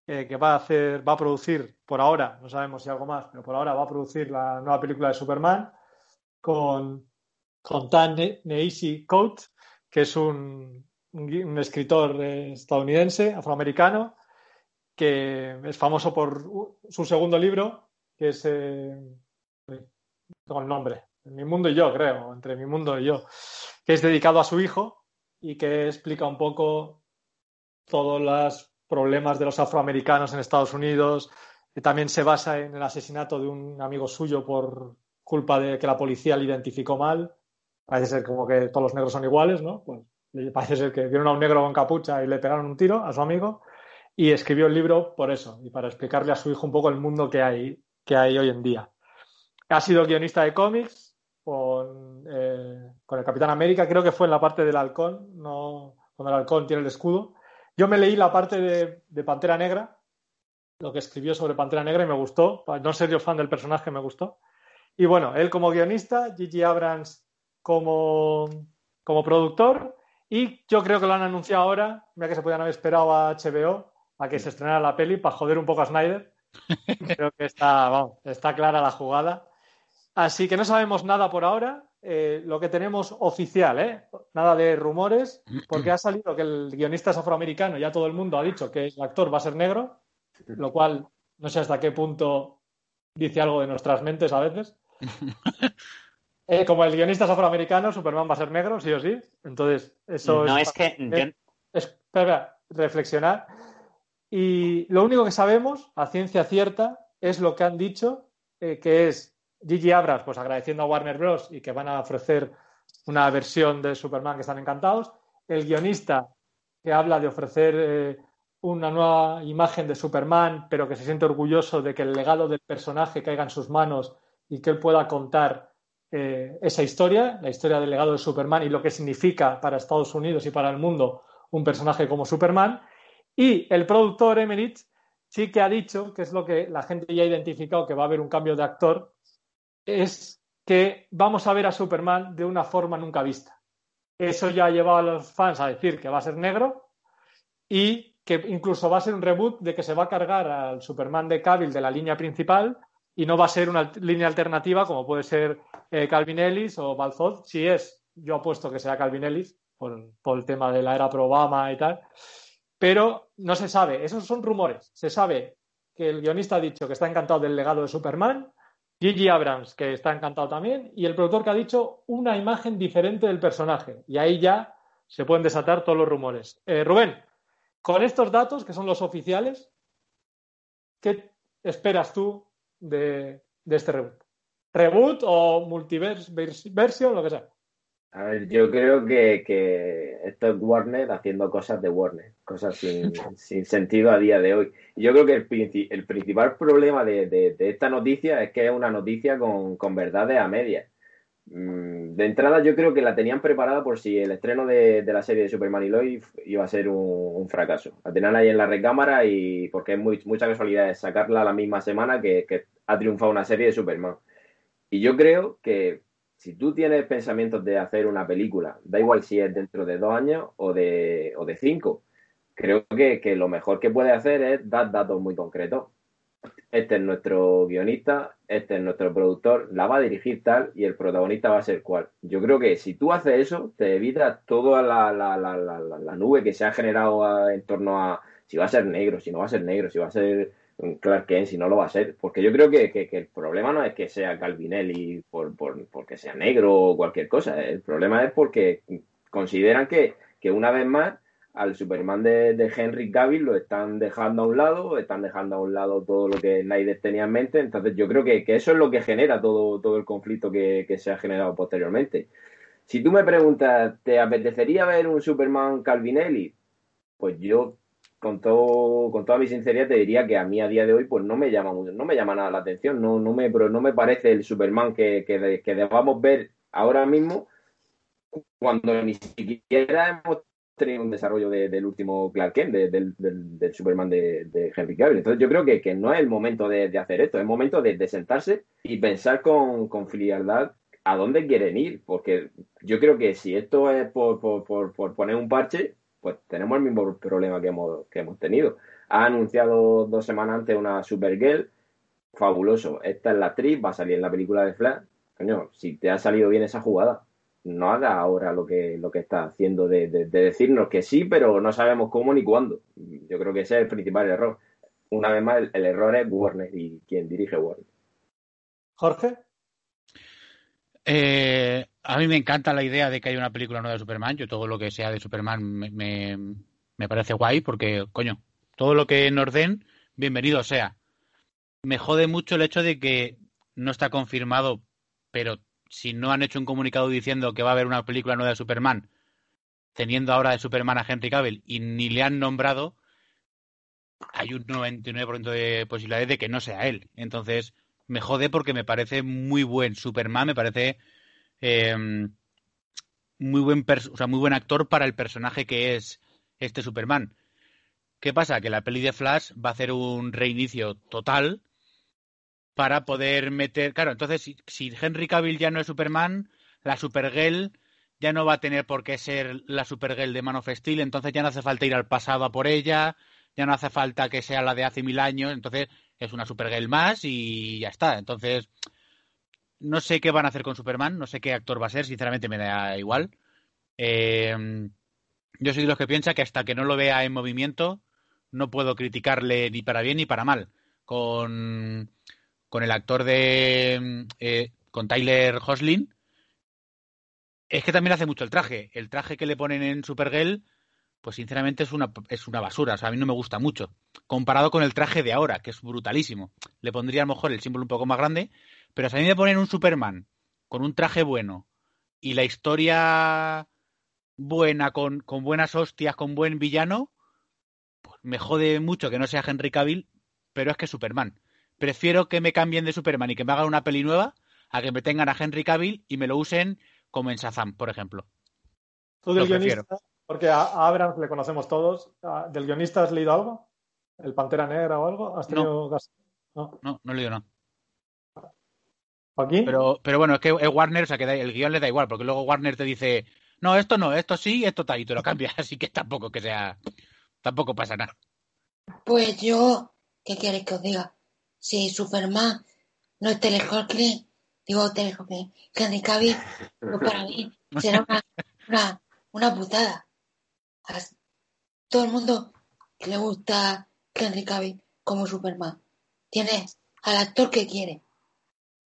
eh, que va a hacer, va a producir por ahora, no sabemos si algo más, pero por ahora va a producir la nueva película de Superman con, con Tan Ne- Neisi Coates, que es un, un escritor eh, estadounidense, afroamericano, que es famoso por su segundo libro, que es con el nombre, Mi mundo y yo, creo, entre mi mundo y yo, que es dedicado a su hijo y que explica un poco todos los problemas de los afroamericanos en Estados Unidos. Y también se basa en el asesinato de un amigo suyo por culpa de que la policía le identificó mal. Parece ser como que todos los negros son iguales, ¿no? Pues parece ser que vieron a un negro con capucha y le pegaron un tiro a su amigo y escribió el libro por eso y para explicarle a su hijo un poco el mundo que hay, que hay hoy en día. Ha sido guionista de cómics con, eh, con el Capitán América, creo que fue en la parte del halcón, no, cuando el halcón tiene el escudo. Yo me leí la parte de, de Pantera Negra, lo que escribió sobre Pantera Negra y me gustó. No ser yo fan del personaje, me gustó. Y bueno, él como guionista, Gigi Abrams como, como productor. Y yo creo que lo han anunciado ahora, mira que se podían haber esperado a HBO a que se estrenara la peli para joder un poco a Snyder. Creo que está, vamos, está clara la jugada. Así que no sabemos nada por ahora. Eh, lo que tenemos oficial, ¿eh? nada de rumores, porque ha salido que el guionista es afroamericano, ya todo el mundo ha dicho que el actor va a ser negro, lo cual no sé hasta qué punto dice algo de nuestras mentes a veces. Eh, como el guionista es afroamericano, Superman va a ser negro, sí o sí. Entonces, eso No es, es que yo, es- espera, reflexionar. Y lo único que sabemos, a ciencia cierta, es lo que han dicho, que es Gigi Abrams, pues agradeciendo a Warner Bros. y que van a ofrecer una versión de Superman que están encantados. El guionista que habla de ofrecer eh, una nueva imagen de Superman, pero que se siente orgulloso de que el legado del personaje caiga en sus manos y que él pueda contar eh, esa historia, la historia del legado de Superman y lo que significa para Estados Unidos y para el mundo un personaje como Superman. Y el productor Emmerich sí que ha dicho, que es lo que la gente ya ha identificado, que va a haber un cambio de actor, es que vamos a ver a Superman de una forma nunca vista. Eso ya ha llevado a los fans a decir que va a ser negro y que incluso va a ser un reboot de que se va a cargar al Superman de Cavill de la línea principal y no va a ser una línea alternativa como puede ser eh, Calvin Ellis o Balzot. Si es, yo apuesto que será Calvin Ellis por, por el tema de la era pro Obama y tal. Pero no se sabe, esos son rumores. Se sabe que el guionista ha dicho que está encantado del legado de Superman, Gigi Abrams, que está encantado también, y el productor que ha dicho una imagen diferente del personaje. Y ahí ya se pueden desatar todos los rumores. Eh, Rubén, con estos datos, que son los oficiales, ¿qué esperas tú de, de este reboot? ¿Reboot o multiverse vers- version, lo que sea? A ver, yo creo que, que esto es Warner haciendo cosas de Warner, cosas sin, sin sentido a día de hoy. Yo creo que el, el principal problema de, de- de esta noticia es que es una noticia con, con verdades a medias. Mm, De entrada yo creo que la tenían preparada por si el estreno de, de la serie de Superman y Lois iba a ser un, un fracaso. La tenían ahí en la recámara y porque es muy, mucha casualidad es sacarla la misma semana que, que ha triunfado una serie de Superman. Y yo creo que si tú tienes pensamientos de hacer una película, da igual si es dentro de dos años o de, o de cinco, creo que, que lo mejor que puedes hacer es dar datos muy concretos. Este es nuestro guionista, este es nuestro productor, la va a dirigir tal y el protagonista va a ser cual. Yo creo que si tú haces eso, te evitas toda la, la, la, la, nube que se ha generado en torno a si va a ser negro, si no va a ser negro, si va a ser Clark Kent si no lo va a ser. Porque yo creo que, el problema no es que sea Calvinelli por, por, porque sea negro o cualquier cosa. El problema es porque consideran que, que una vez más al Superman de, Henry Cavill lo están dejando a un lado, están dejando a un lado todo lo que Snyder tenía en mente. Entonces yo creo que, eso es lo que genera todo, todo el conflicto que, se ha generado posteriormente. Si tú me preguntas, ¿te apetecería ver un Superman Calvinelli? Pues yo, con todo, con toda mi sinceridad, te diría que a mí a día de hoy, pues no me llama no me llama nada la atención, no, no me, no me parece el Superman que, que, que debamos ver ahora mismo, cuando ni siquiera hemos tenido un desarrollo del último Clark Kent, del, Superman de, Henry Cavill. Entonces yo creo que, no es el momento de, hacer esto, es el momento de, sentarse y pensar con, con frialdad a dónde quieren ir, porque yo creo que si esto es por, poner un parche, pues tenemos el mismo problema que hemos, que hemos tenido. Ha anunciado dos semanas antes una Supergirl, fabuloso, esta es la actriz, va a salir en la película de Flash. Coño, si te ha salido bien esa jugada, no haga ahora lo que, lo que está haciendo de, decirnos que sí, pero no sabemos cómo ni cuándo. Yo creo que ese es el principal error. Una vez más, el, error es Warner y quien dirige Warner. Jorge. Eh, a mí me encanta la idea de que haya una película nueva de Superman. Yo todo lo que sea de Superman me, me, parece guay porque, coño, todo lo que nos den, bienvenido sea. Me jode mucho el hecho de que no está confirmado, pero si no han hecho un comunicado diciendo que va a haber una película nueva de Superman, teniendo ahora de Superman a Henry Cavill y ni le han nombrado, hay un 99% de posibilidades de que no sea él. Entonces, me jode porque me parece muy buen Superman, me parece em, muy buen o muy buen actor para el personaje que es este Superman. ¿Qué pasa? Que la peli de Flash va a hacer un reinicio total para poder meter. Claro, entonces, si, Henry Cavill ya no es Superman, la Supergirl ya no va a tener por qué ser la Supergirl de Man of Steel, entonces ya no hace falta ir al pasado a por ella, ya no hace falta que sea la de hace mil años, entonces es una Supergirl más y ya está. Entonces, no sé qué van a hacer con Superman, no sé qué actor va a ser, sinceramente me da igual. Eh, yo soy de los que piensa que hasta que no lo vea en movimiento, no puedo criticarle ni para bien ni para mal. Con con el actor de. Eh, con Tyler Hoslin. Es que también hace mucho el traje. El traje que le ponen en Supergirl, pues sinceramente es una, es una basura. O sea, a mí no me gusta mucho. Comparado con el traje de ahora, que es brutalísimo. Le pondría a lo mejor el símbolo un poco más grande. Pero si a mí me ponen un Superman con un traje bueno y la historia buena, con, con buenas hostias, con buen villano, pues me jode mucho que no sea Henry Cavill, pero es que Superman prefiero que me cambien de Superman y que me hagan una peli nueva a que me tengan a Henry Cavill y me lo usen como en Shazam, por ejemplo. ¿Tú del guionista? Porque a Abrams le conocemos todos. ¿Del guionista has leído algo? ¿El Pantera Negra o algo? ¿Has tenido no. no, no, he leído nada. ¿Aquí? Pero, pero bueno, es que es Warner, o sea, que el guion le da igual, porque luego Warner te dice, no, esto no, esto sí, esto tal, y te lo cambias, así que tampoco que sea, tampoco pasa nada. Pues yo, ¿qué quieres que os diga? si Superman no es Telehawkley, digo Telehawkley, Henry Cavill, pues para mí será una, una, putada. Todo el mundo le gusta Henry Cavill como Superman tiene al actor que quiere,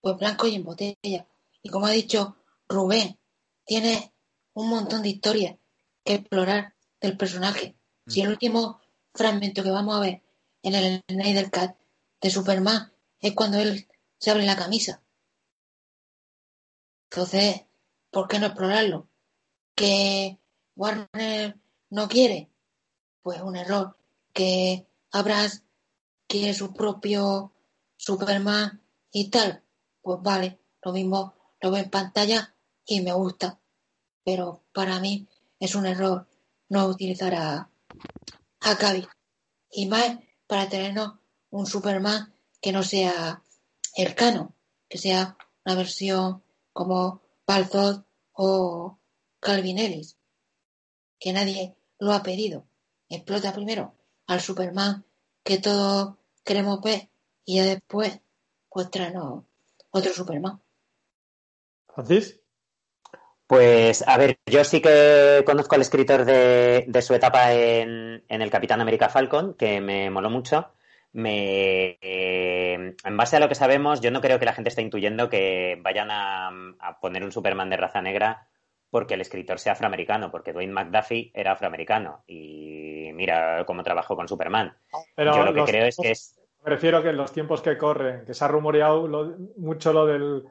pues blanco y en botella. Y como ha dicho Rubén, tiene un montón de historias que explorar del personaje. Si el último fragmento que vamos a ver en el Snyder Cut de Superman es cuando él se abre la camisa. Entonces, ¿por qué no explorarlo? ¿Que Warner no quiere? Pues un error. ¿Que Abrams quiere su propio Superman y tal? Pues vale, lo mismo lo veo en pantalla y me gusta. Pero para mí es un error no utilizar a, a Y más para tenernos un Superman que no sea el cano, que sea una versión como Balzot o Calvin Ellis, que nadie lo ha pedido. Explota primero al Superman que todos queremos ver y ya después pues traernos otro Superman. ¿Francis? Pues a ver, yo sí que conozco al escritor de, su etapa en, en, el Capitán América Falcon, que me moló mucho me, eh, en base a lo que sabemos, yo no creo que la gente esté intuyendo que vayan a, poner un Superman de raza negra porque el escritor sea afroamericano, porque Dwayne McDuffie era afroamericano y mira cómo trabajó con Superman. Pero yo lo que creo es que es... Prefiero que en los tiempos que corren, que se ha rumoreado mucho lo del...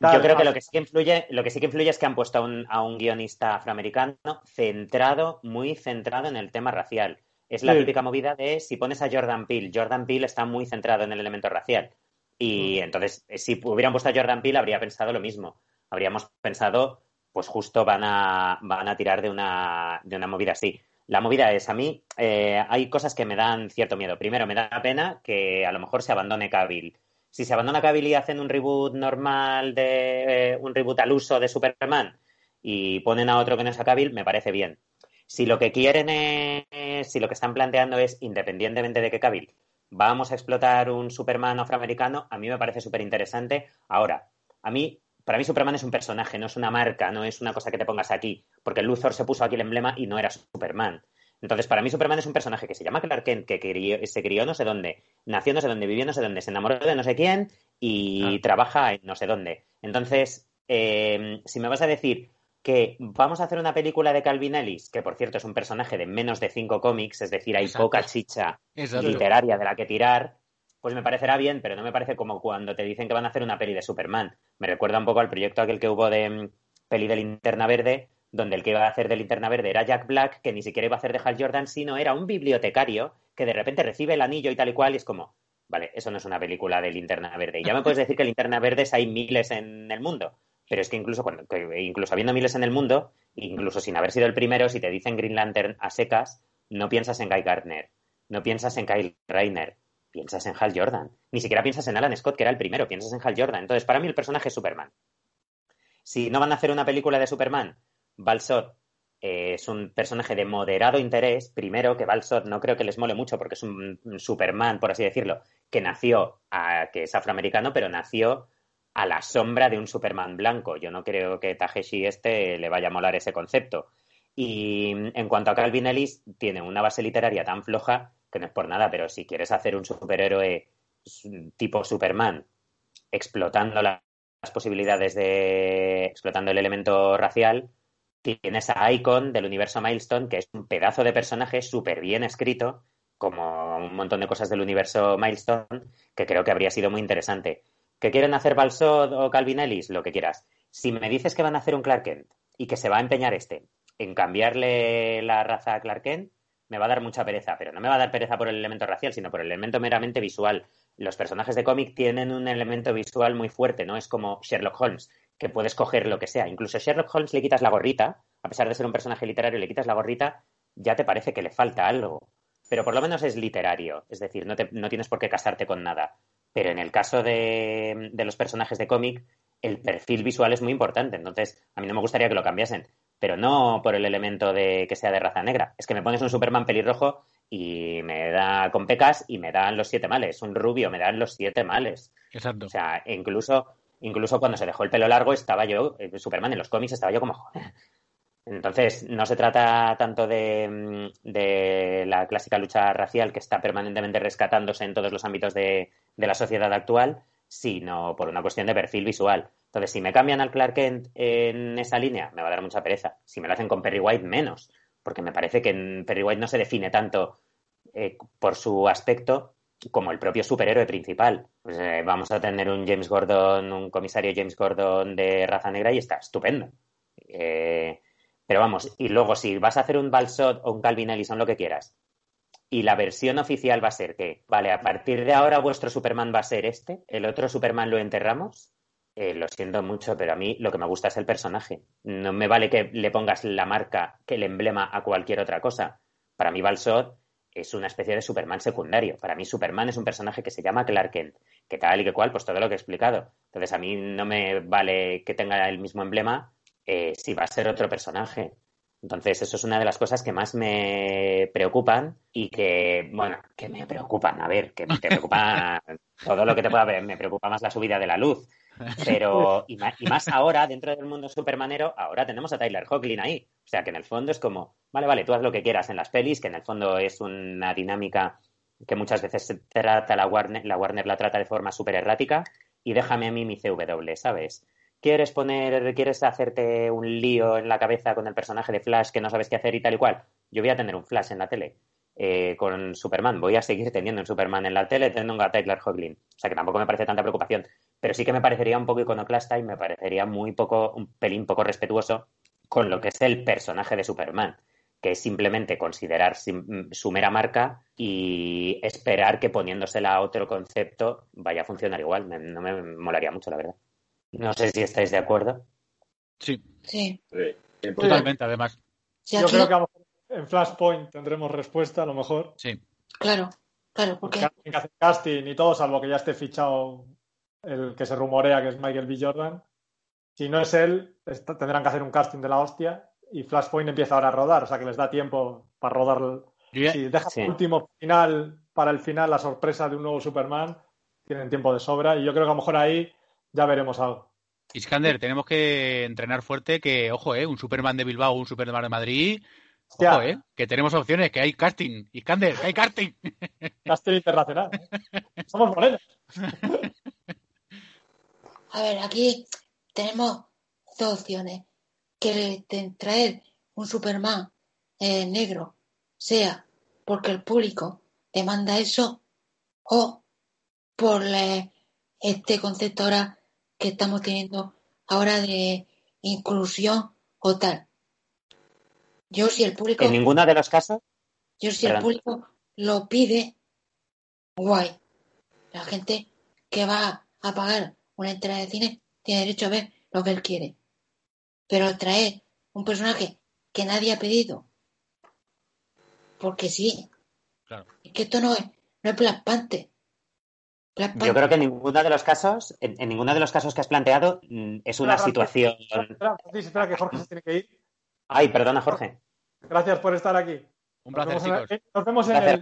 yo creo que lo que sí que influye, lo que sí que influye es que han puesto a un, a un guionista afroamericano centrado, muy centrado en el tema racial. Es la típica movida de si pones a Jordan Peele. Jordan Peele está muy centrado en el elemento racial. Y mm. entonces, eh, si hubieran puesto a Jordan Peele, habría pensado lo mismo. Habríamos pensado, pues justo van a, van a tirar de una, de una movida así. La movida es, a mí eh, hay cosas que me dan cierto miedo. Primero, me da pena que a lo mejor se abandone Cavill. Si se abandona Cavill y hacen un reboot normal de eh, un reboot al uso de Superman y ponen a otro que no es a me parece bien. Si lo que quieren es, si lo que están planteando es, independientemente de que Cavill, vamos a explotar un Superman afroamericano, a mí me parece súper interesante. Ahora, a mí, para mí Superman es un personaje, no es una marca, no es una cosa que te pongas aquí, porque Luthor se puso aquí el emblema y no era Superman. Entonces, para mí Superman es un personaje que se llama Clark Kent, que se crió no sé dónde, nació no sé dónde, vivió no sé dónde, se enamoró de no sé quién y ah. trabaja en no sé dónde. Entonces, eh, si me vas a decir, que vamos a hacer una película de Calvin Ellis, que por cierto es un personaje de menos de cinco cómics, es decir, hay poca chicha literaria de la que tirar, pues me parecerá bien, pero no me parece como cuando te dicen que van a hacer una peli de Superman. Me recuerda un poco al proyecto aquel que hubo de mm, peli de Linterna Verde, donde el que iba a hacer de Linterna Verde era Jack Black, que ni siquiera iba a hacer de Hal Jordan, sino era un bibliotecario que de repente recibe el anillo y tal y cual, y es como, vale, eso no es una película de Linterna Verde. Y ya me puedes decir que Linterna Verdes hay miles en el mundo pero es que incluso, cuando, incluso habiendo miles en el mundo, incluso sin haber sido el primero, si te dicen Green Lantern a secas, no piensas en Guy Gardner, no piensas en Kyle Rayner, piensas en Hal Jordan. Ni siquiera piensas en Alan Scott, que era el primero, piensas en Hal Jordan. Entonces, para mí el personaje es Superman. Si no van a hacer una película de Superman, Balsot eh, es un personaje de moderado interés. Primero, que Balsot no creo que les mole mucho porque es un, Superman, por así decirlo, que nació, a, que es afroamericano, pero nació a la sombra de un Superman blanco. Yo no creo que Tajeshi este le vaya a molar ese concepto. Y en cuanto a Calvin Ellis, tiene una base literaria tan floja que no es por nada, pero si quieres hacer un superhéroe tipo Superman, explotando las posibilidades de. explotando el elemento racial, tienes a Icon del universo Milestone, que es un pedazo de personaje súper bien escrito, como un montón de cosas del universo Milestone, que creo que habría sido muy interesante. ¿Que quieren hacer Balsod o Calvin Ellis? Lo que quieras. Si me dices que van a hacer un Clark Kent y que se va a empeñar este en cambiarle la raza a Clark Kent, me va a dar mucha pereza, pero no me va a dar pereza por el elemento racial, sino por el elemento meramente visual. Los personajes de cómic tienen un elemento visual muy fuerte, no es como Sherlock Holmes, que puedes coger lo que sea. Incluso a Sherlock Holmes le quitas la gorrita, a pesar de ser un personaje literario, le quitas la gorrita, ya te parece que le falta algo. Pero por lo menos es literario, es decir, no, tienes por qué casarte con nada. Pero en el caso de, los personajes de cómic, el perfil visual es muy importante. Entonces, a mí no me gustaría que lo cambiasen. Pero no por el elemento de que sea de raza negra. Es que me pones un Superman pelirrojo y me da con pecas y me dan los siete males. Un rubio, me dan los siete males. Exacto. O sea, incluso, incluso cuando se dejó el pelo largo, estaba yo, eh, Superman en los cómics estaba yo como, joder, entonces, no se trata tanto mm, de, la clásica lucha racial que está permanentemente rescatándose en todos los ámbitos de, la sociedad actual, sino por una cuestión de perfil visual. Entonces, si me cambian al Clark Kent en esa línea, me va a dar mucha pereza. Si me lo hacen con Perry White, menos, porque me parece que en Perry White no se define tanto eh, por su aspecto como el propio superhéroe principal. Pues, eh, vamos a tener un James Gordon, un comisario James Gordon de raza negra y está estupendo. Eh, pero vamos, y luego si vas a hacer un Balsot o un Calvin Ellison, lo que quieras, y la versión oficial va a ser que, vale, a partir de ahora vuestro Superman va a ser este, el otro Superman lo enterramos, eh, lo siento mucho, pero a mí lo que me gusta es el personaje. No me vale que le pongas la marca, que el emblema a cualquier otra cosa. Para mí Balsot es una especie de Superman secundario. Para mí Superman es un personaje que se llama Clark Kent, que tal y que cual, pues todo lo que he explicado. Entonces a mí no me vale que tenga el mismo emblema eh, si va a ser otro personaje. Entonces, eso es una de las cosas que más me preocupan y que, bueno, que me preocupan. A ver, que me preocupa todo lo que te pueda ver. Me preocupa más la subida de la luz. Pero, y más, ahora, dentro del mundo supermanero, ahora tenemos a Tyler Hoechlin ahí. O sea, que en el fondo es como, vale, vale, tú haz lo que quieras en las pelis, que en el fondo es una dinámica que muchas veces trata la Warner, la Warner la trata de forma súper errática, y déjame a mí mi CW, ¿sabes? ¿Quieres poner, quieres hacerte un lío en la cabeza con el personaje de Flash que no sabes qué hacer y tal y cual? Yo voy a tener un Flash en la tele. Eh, con Superman. Voy a seguir teniendo un Superman en la tele, teniendo a Tyler Hoechlin. O sea que tampoco me parece tanta preocupación. Pero sí que me parecería un poco iconoclasta y me parecería muy poco, un pelín poco respetuoso con lo que es el personaje de Superman, que es simplemente considerar su mera marca y esperar que poniéndosela a otro concepto vaya a funcionar igual. no me molaría mucho, la verdad. No sé si estáis de acuerdo. Sí. Sí. Totalmente, además. Yo creo que en Flashpoint tendremos respuesta, a lo mejor. Sí. Claro, claro, porque. que hacer casting y todo, salvo que ya esté fichado el que se rumorea que es Michael B. Jordan. Si no es él, tendrán que hacer un casting de la hostia y Flashpoint empieza ahora a rodar, o sea que les da tiempo para rodar. Si dejas el último final para el final, la sorpresa de un nuevo Superman, tienen tiempo de sobra y yo creo que a lo mejor ahí ya veremos algo. Iskander, tenemos que entrenar fuerte que, ojo, eh, un Superman de Bilbao, un Superman de Madrid, ojo, eh, que tenemos opciones, que hay casting. Iskander, que hay casting. Casting internacional. Somos morenos. A ver, aquí tenemos dos opciones. Que traer un Superman eh, negro sea porque el público demanda eso o por este concepto ahora que estamos teniendo ahora de inclusión o tal. Yo si el público... En ninguna de los casos. Yo si el público lo pide, guay. La gente que va a pagar una entrada de cine tiene derecho a ver lo que él quiere. Pero traer un personaje que nadie ha pedido, porque sí, claro. es que esto no es, no es yo creo que en ninguno de los casos, en, ninguno de los casos que has planteado mm, es una situación. Espera, espera, que Jorge se tiene que ir. Ay, perdona, Jorge. Gracias por estar aquí. Un placer, chicos. nos vemos en el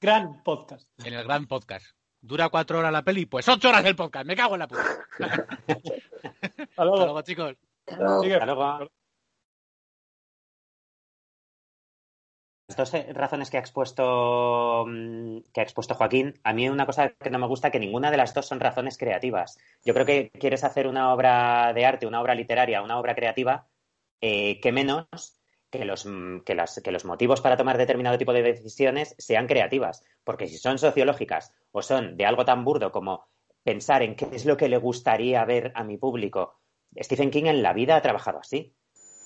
gran podcast. En el gran podcast. ¿Dura cuatro horas la peli? Pues ocho horas el podcast. Me cago en la puta. Hasta luego. chicos. Hasta luego. Dos razones que ha expuesto mm, que ha expuesto Joaquín, a mí una cosa que no me gusta que ninguna de las dos son razones creativas. Yo creo que quieres hacer una obra de arte, una obra literaria, una obra creativa, eh, que menos que los, mm, que, las, que los motivos para tomar determinado tipo de decisiones sean creativas. Porque si son sociológicas o son de algo tan burdo como pensar en qué es lo que le gustaría ver a mi público, Stephen King en la vida ha trabajado así.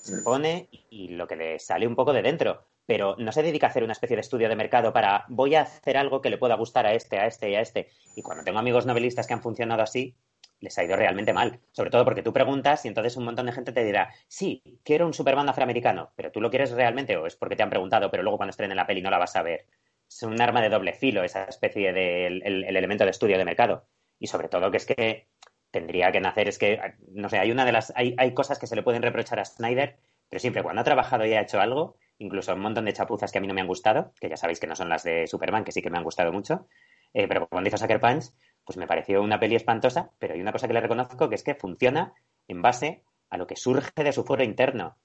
Se pone y lo que le sale un poco de dentro pero no se dedica a hacer una especie de estudio de mercado para voy a hacer algo que le pueda gustar a este, a este y a este. Y cuando tengo amigos novelistas que han funcionado así, les ha ido realmente mal. Sobre todo porque tú preguntas y entonces un montón de gente te dirá, sí, quiero un Superman afroamericano, pero tú lo quieres realmente o es porque te han preguntado, pero luego cuando estrenen la peli no la vas a ver. Es un arma de doble filo esa especie de el, elemento de estudio de mercado. Y sobre todo que es que tendría que nacer, es que, no sé, hay una de las, hay, hay cosas que se le pueden reprochar a Snyder, pero siempre cuando ha trabajado y ha hecho algo, incluso un montón de chapuzas que a mí no me han gustado, que ya sabéis que no son las de Superman, que sí que me han gustado mucho, eh, pero cuando hizo Sucker Punch, pues me pareció una peli espantosa, pero hay una cosa que le reconozco que es que funciona en base a lo que surge de su foro interno.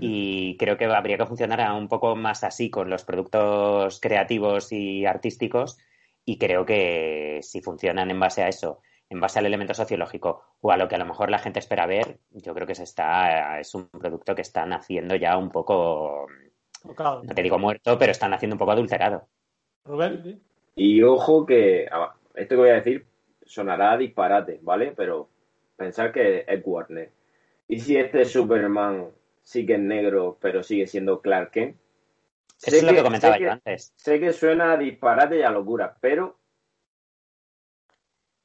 Y creo que habría que funcionar un poco más así con los productos creativos y artísticos. Y creo que si funcionan en base a eso, en base al elemento sociológico o a lo que a lo mejor la gente espera ver, yo creo que se está, es un producto que están haciendo ya un poco no te digo muerto, pero están haciendo un poco adulterado. Rubén. Y ojo que ah, esto que voy a decir sonará disparate, ¿vale? Pero pensar que es Warner. ¿Y si este Superman sí que es negro, pero sigue siendo Clark Kent? Eso es lo que comentaba yo antes. Sé que suena a disparate y a locura, pero.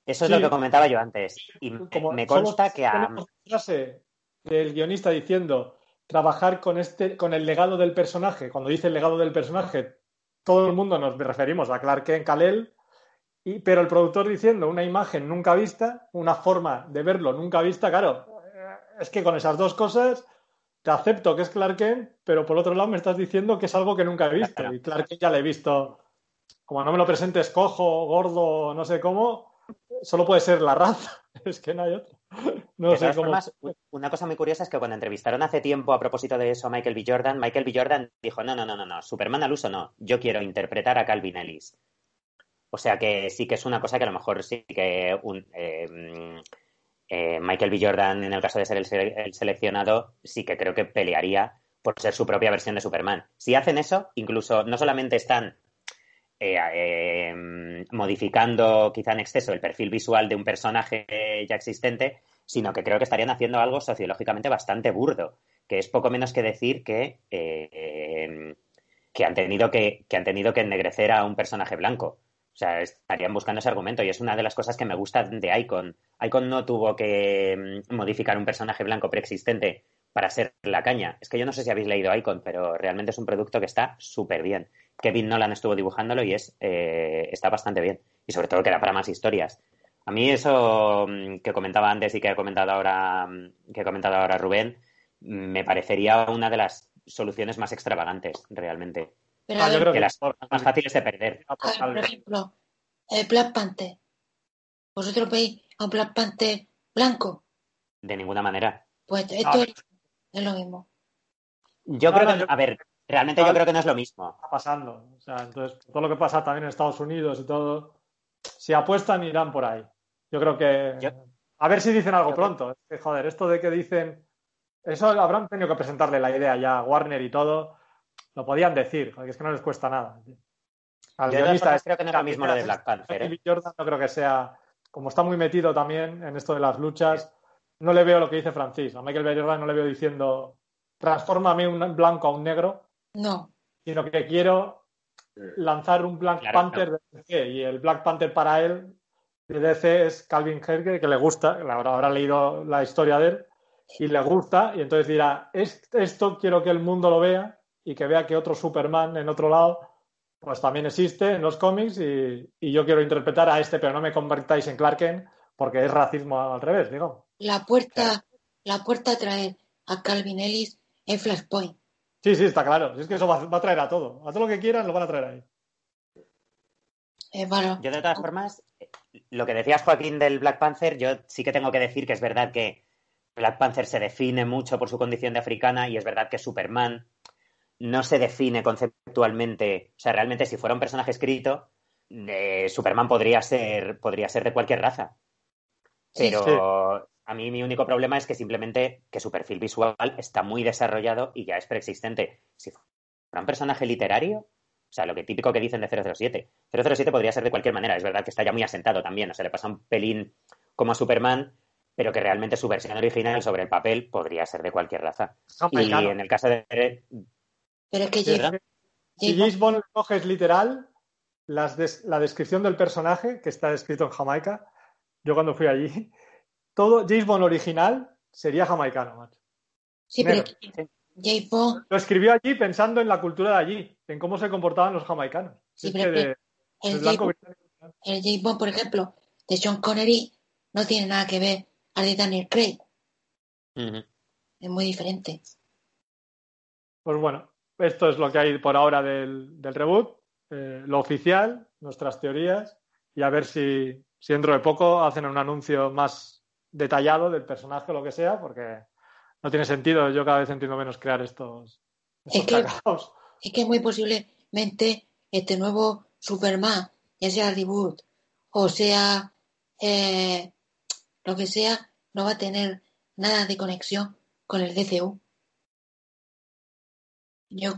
Eso es lo que comentaba yo antes. Y me consta que a. frase del guionista diciendo trabajar con, este, con el legado del personaje. Cuando dice el legado del personaje, todo el mundo nos referimos a Clark Kent, Kalel, y, pero el productor diciendo una imagen nunca vista, una forma de verlo nunca vista, claro, es que con esas dos cosas te acepto que es Clark Kent, pero por otro lado me estás diciendo que es algo que nunca he visto. Y Clark Kent ya lo he visto, como no me lo presentes cojo, gordo, no sé cómo, solo puede ser la raza, es que no hay otro. No sé cómo... una cosa muy curiosa es que cuando entrevistaron hace tiempo a propósito de eso a Michael B. Jordan, Michael B. Jordan dijo, no, no, no, no, no, Superman al uso no, yo quiero interpretar a Calvin Ellis. O sea que sí que es una cosa que a lo mejor sí que un, eh, eh, Michael B. Jordan, en el caso de ser el, seleccionado, sí que creo que pelearía por ser su propia versión de Superman. Si hacen eso, incluso no solamente están eh, modificando quizá en exceso el perfil visual de un personaje ya existente, sino que creo que estarían haciendo algo sociológicamente bastante burdo, que es poco menos que decir que, que, han, tenido que, que han tenido que ennegrecer a un personaje blanco. O sea, estarían buscando ese argumento y es una de las cosas que me gusta de Icon. Icon no tuvo que mm, modificar un personaje blanco preexistente para ser la caña. Es que yo no sé si habéis leído Icon, pero realmente es un producto que está súper bien. Kevin Nolan estuvo dibujándolo y es eh, está bastante bien. Y sobre todo que era para más historias. A mí eso mm, que comentaba antes y que ha comentado ahora, mm, que ha comentado ahora Rubén, me parecería una de las soluciones más extravagantes, realmente. Pero ah, yo creo que, las más fáciles de perder. por ejemplo, el Black Panther. ¿Vosotros veis a un Black Panther blanco? De ninguna manera. Pues esto es, lo mismo. Yo creo que, a ver, realmente yo creo que no es lo mismo. Está pasando. O sea, entonces, todo lo que pasa también en Estados Unidos y todo, si apuestan irán por ahí. Yo creo que... A ver si dicen algo pronto. que, joder, esto de que dicen... Eso habrán tenido que presentarle la idea ya a Warner y todo lo podían decir, es que no les cuesta nada. Al guionista creo que no es lo mismo lo de Black Panther. ¿eh? Jordan no creo que sea, como está muy metido también en esto de las luchas, no le veo lo que dice Francis. A Michael B. Jordan no le veo diciendo, transfórmame un blanco a un negro. No. Sino que quiero lanzar un Black Panther de DC. Y el Black Panther para él de DC es Calvin Herger, que le gusta, habrá leído la historia de él, y le gusta, y entonces dirá, esto quiero que el mundo lo vea y que vea que otro Superman en otro lado pues también existe en los cómics y, yo quiero interpretar a este, pero no me convertáis en Clark Kent porque es racismo al revés, digo. La puerta, la puerta a traer a Calvin Ellis en Flashpoint. Sí, sí, está claro. Es que eso va, a traer a todo. A todo lo que quieran lo van a traer ahí. Eh, bueno. Yo de todas formas, lo que decías Joaquín del Black Panther, yo sí que tengo que decir que es verdad que Black Panther se define mucho por su condición de africana y es verdad que Superman no se define conceptualmente. O sea, realmente si fuera un personaje escrito, eh, Superman podría ser, podría ser de cualquier raza. Pero a mí mi único problema es que simplemente que su perfil visual está muy desarrollado y ya es preexistente. Si fuera un personaje literario, o sea, lo que típico que dicen de 007. 007 podría ser de cualquier manera, es verdad que está ya muy asentado también, o sea, le pasa un pelín como a Superman, pero que realmente su versión original sobre el papel podría ser de cualquier raza. y en el caso de, pero es que Si James Bond coges literal la descripción del personaje que está escrito en Jamaica, yo cuando fui allí, todo James Bond original sería jamaicano, macho. Sí, pero James Bond... Lo escribió allí pensando en la cultura de allí, en cómo se comportaban los jamaicanos. Sí, pero el, James, Bond, por ejemplo, de Sean Connery no tiene nada que ver al de Daniel Craig. Es muy diferente. Pues bueno, esto es lo que hay por ahora del, reboot, eh, lo oficial, nuestras teorías, y a ver si, dentro de poco hacen un anuncio más detallado del personaje o lo que sea, porque no tiene sentido. Yo cada vez entiendo menos crear estos, es, que, es que muy posiblemente este nuevo Superman, ya sea reboot o sea eh, lo que sea, no va a tener nada de conexión con el DCU.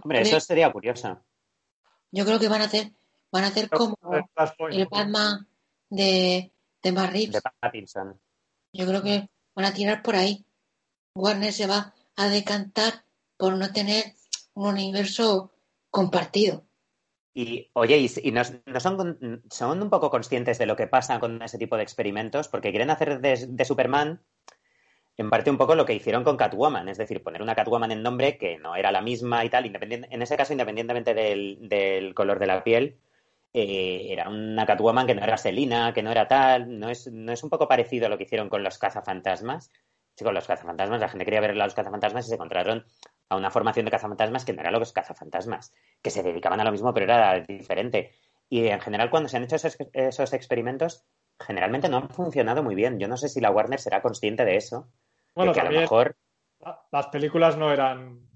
Hombre, eso sería curioso. Yo creo que van a hacer, van a hacer como el Batman de, de Matt De Pattinson. Yo creo que van a tirar por ahí. Warner se va a decantar por no tener un universo compartido. Y oye, y, no, son, son, un poco conscientes de lo que pasa con ese tipo de experimentos, porque quieren hacer de Superman en parte un poco lo que hicieron con Catwoman, es decir, poner una Catwoman en nombre que no era la misma y tal, en ese caso, independientemente del, color de la piel, eh, era una Catwoman que no era Selina, que no era tal, no es, no es un poco parecido a lo que hicieron con los cazafantasmas. Sí, con los cazafantasmas, la gente quería ver a los cazafantasmas y se encontraron a una formación de cazafantasmas que no era los cazafantasmas, que se dedicaban a lo mismo pero era diferente. Y en general cuando se han hecho esos, esos experimentos, generalmente no han funcionado muy bien. Yo no sé si la Warner será consciente de eso bueno, que a lo mejor. Las películas no eran.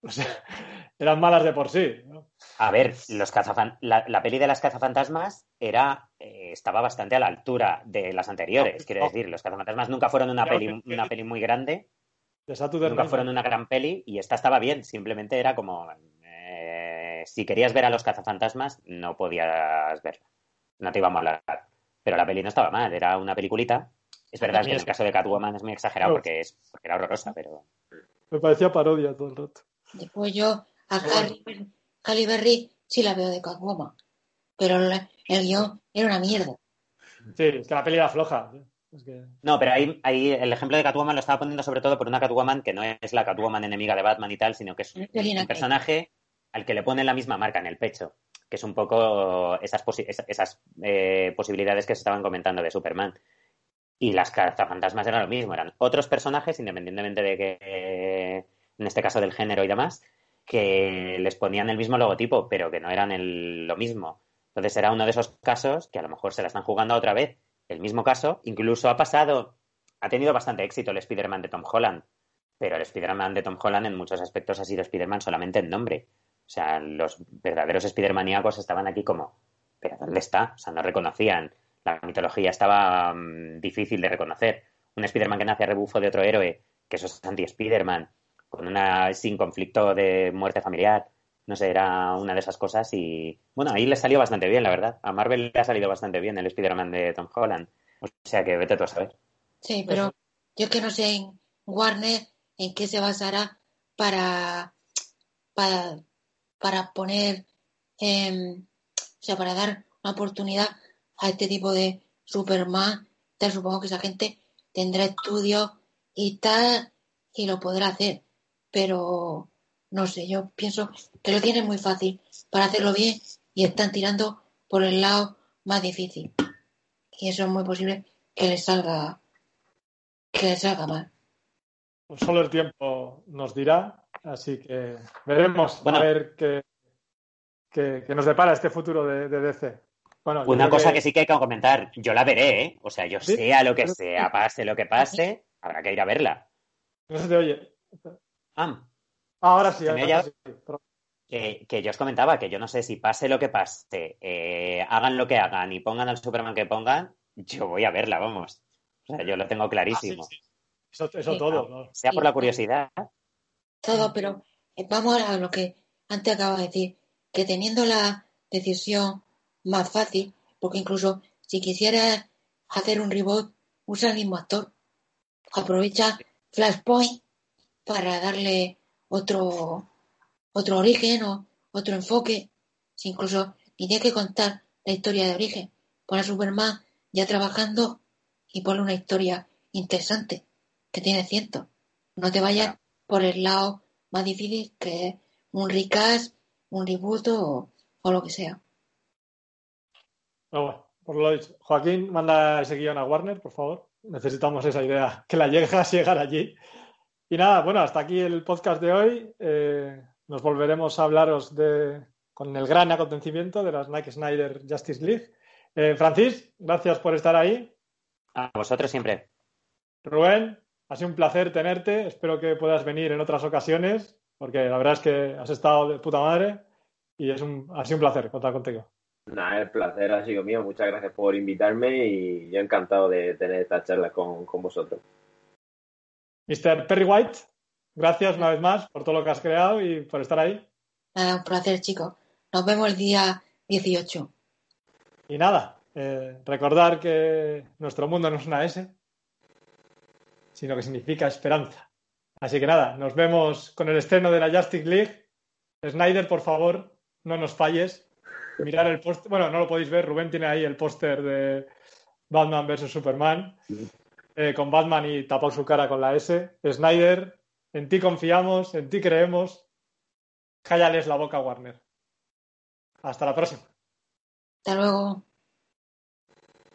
O sea, eran malas de por sí. A ver, los la, peli de las cazafantasmas era eh, estaba bastante a la altura de las anteriores, quiero decir. Los cazafantasmas nunca fueron una peli, una peli muy grande. Nunca fueron una gran peli y esta estaba bien. Simplemente era como eh, si querías ver a los cazafantasmas, no podías verla. No te iba a molar. Pero la peli no estaba mal, era una peliculita. Es verdad que en el caso de Catwoman es muy exagerado porque, es, era horrorosa, pero. Me parecía parodia todo el rato. Después yo a Berry sí la veo de Catwoman. Pero el, guion era una mierda. Sí, es que la peli era floja. No, pero ahí, ahí el ejemplo de Catwoman lo estaba poniendo sobre todo por una Catwoman que no es la Catwoman enemiga de Batman y tal, sino que es un, personaje al que le ponen la misma marca en el pecho, que es un poco esas, esas eh, posibilidades que se estaban comentando de Superman. Y las cazafantasmas eran lo mismo, eran otros personajes, independientemente de que, en este caso del género y demás, que les ponían el mismo logotipo, pero que no eran lo mismo. Entonces era uno de esos casos que a lo mejor se la están jugando otra vez. El mismo caso, incluso ha pasado, ha tenido bastante éxito el Spider-Man de Tom Holland, pero el Spider-Man de Tom Holland en muchos aspectos ha sido Spider-Man solamente en nombre. O sea, los verdaderos Spider-Maníacos estaban aquí como, ¿pero dónde está? O sea, no reconocían la mitología estaba mm, difícil de reconocer. Un Spider-Man que nace a rebufo de otro héroe, que eso es anti-Spider-Man, con una sin conflicto de muerte familiar. No sé, era una de esas cosas y bueno, ahí le salió bastante bien, la verdad. A Marvel le ha salido bastante bien el Spider-Man de Tom Holland. O sea que vete tú a saber. Sí, pero yo que no sé en Warner en qué se basará para, para, para poner, o sea, para dar una oportunidad a este tipo de Superman, tal, supongo que esa gente tendrá estudios y tal, y lo podrá hacer. Pero no sé, yo pienso que lo tienen muy fácil para hacerlo bien y están tirando por el lado más difícil. Y eso es muy posible que les salga que les salga mal. Pues solo el tiempo nos dirá, así que veremos a ver qué, qué, nos depara este futuro de DC. Una cosa que... sí que hay que comentar, yo la veré, ¿eh? O sea, yo sea lo que sea, pase lo que pase, habrá que ir a verla. No se te oye. Ah. Ahora sí, Que, yo os comentaba que yo no sé si pase lo que pase, eh, hagan lo que hagan y pongan al Superman que pongan, yo voy a verla, vamos. O sea, yo lo tengo clarísimo. Ah, eso, todo. Sea por la curiosidad. Todo, pero eh, vamos a lo que antes acabo de decir, que teniendo la decisión más fácil, porque incluso si quisiera hacer un reboot, usa el mismo actor. Aprovecha Flashpoint para darle otro, otro origen o otro enfoque. Si incluso ni tiene que contar la historia de origen. Pon a Superman ya trabajando y ponle una historia interesante, que tiene ciento. No te vayas por el lado más difícil que un recast, un reboot o lo que sea. por lo dicho. Joaquín, manda ese guion a Warner, por favor. Necesitamos esa idea, que la llegue a llegar allí. Y nada, bueno, hasta aquí el podcast de hoy. Eh, nos volveremos a hablaros de, con el gran acontecimiento de las Nike Snyder Justice League. Eh, Francis, gracias por estar ahí. A vosotros siempre. Rubén, ha sido un placer tenerte. Espero que puedas venir en otras ocasiones, porque la verdad es que has estado de puta madre y es un, ha sido un placer contar contigo. Nada, el placer ha sido mío. Muchas gracias por invitarme y yo encantado de tener esta charla con, vosotros. Mr. Perry White, gracias una vez más por todo lo que has creado y por estar ahí. Nada, un placer, chicos. Nos vemos el día 18. Y nada, eh, recordar que nuestro mundo no es una S, sino que significa esperanza. Así que nada, nos vemos con el estreno de la Justice League. Snyder, por favor, no nos falles mirar el póster. Bueno, no lo podéis ver. Rubén tiene ahí el póster de Batman vs Superman. Eh, con Batman y tapado su cara con la S. Snyder, en ti confiamos, en ti creemos. Cállales la boca, Warner. Hasta la próxima. Hasta luego.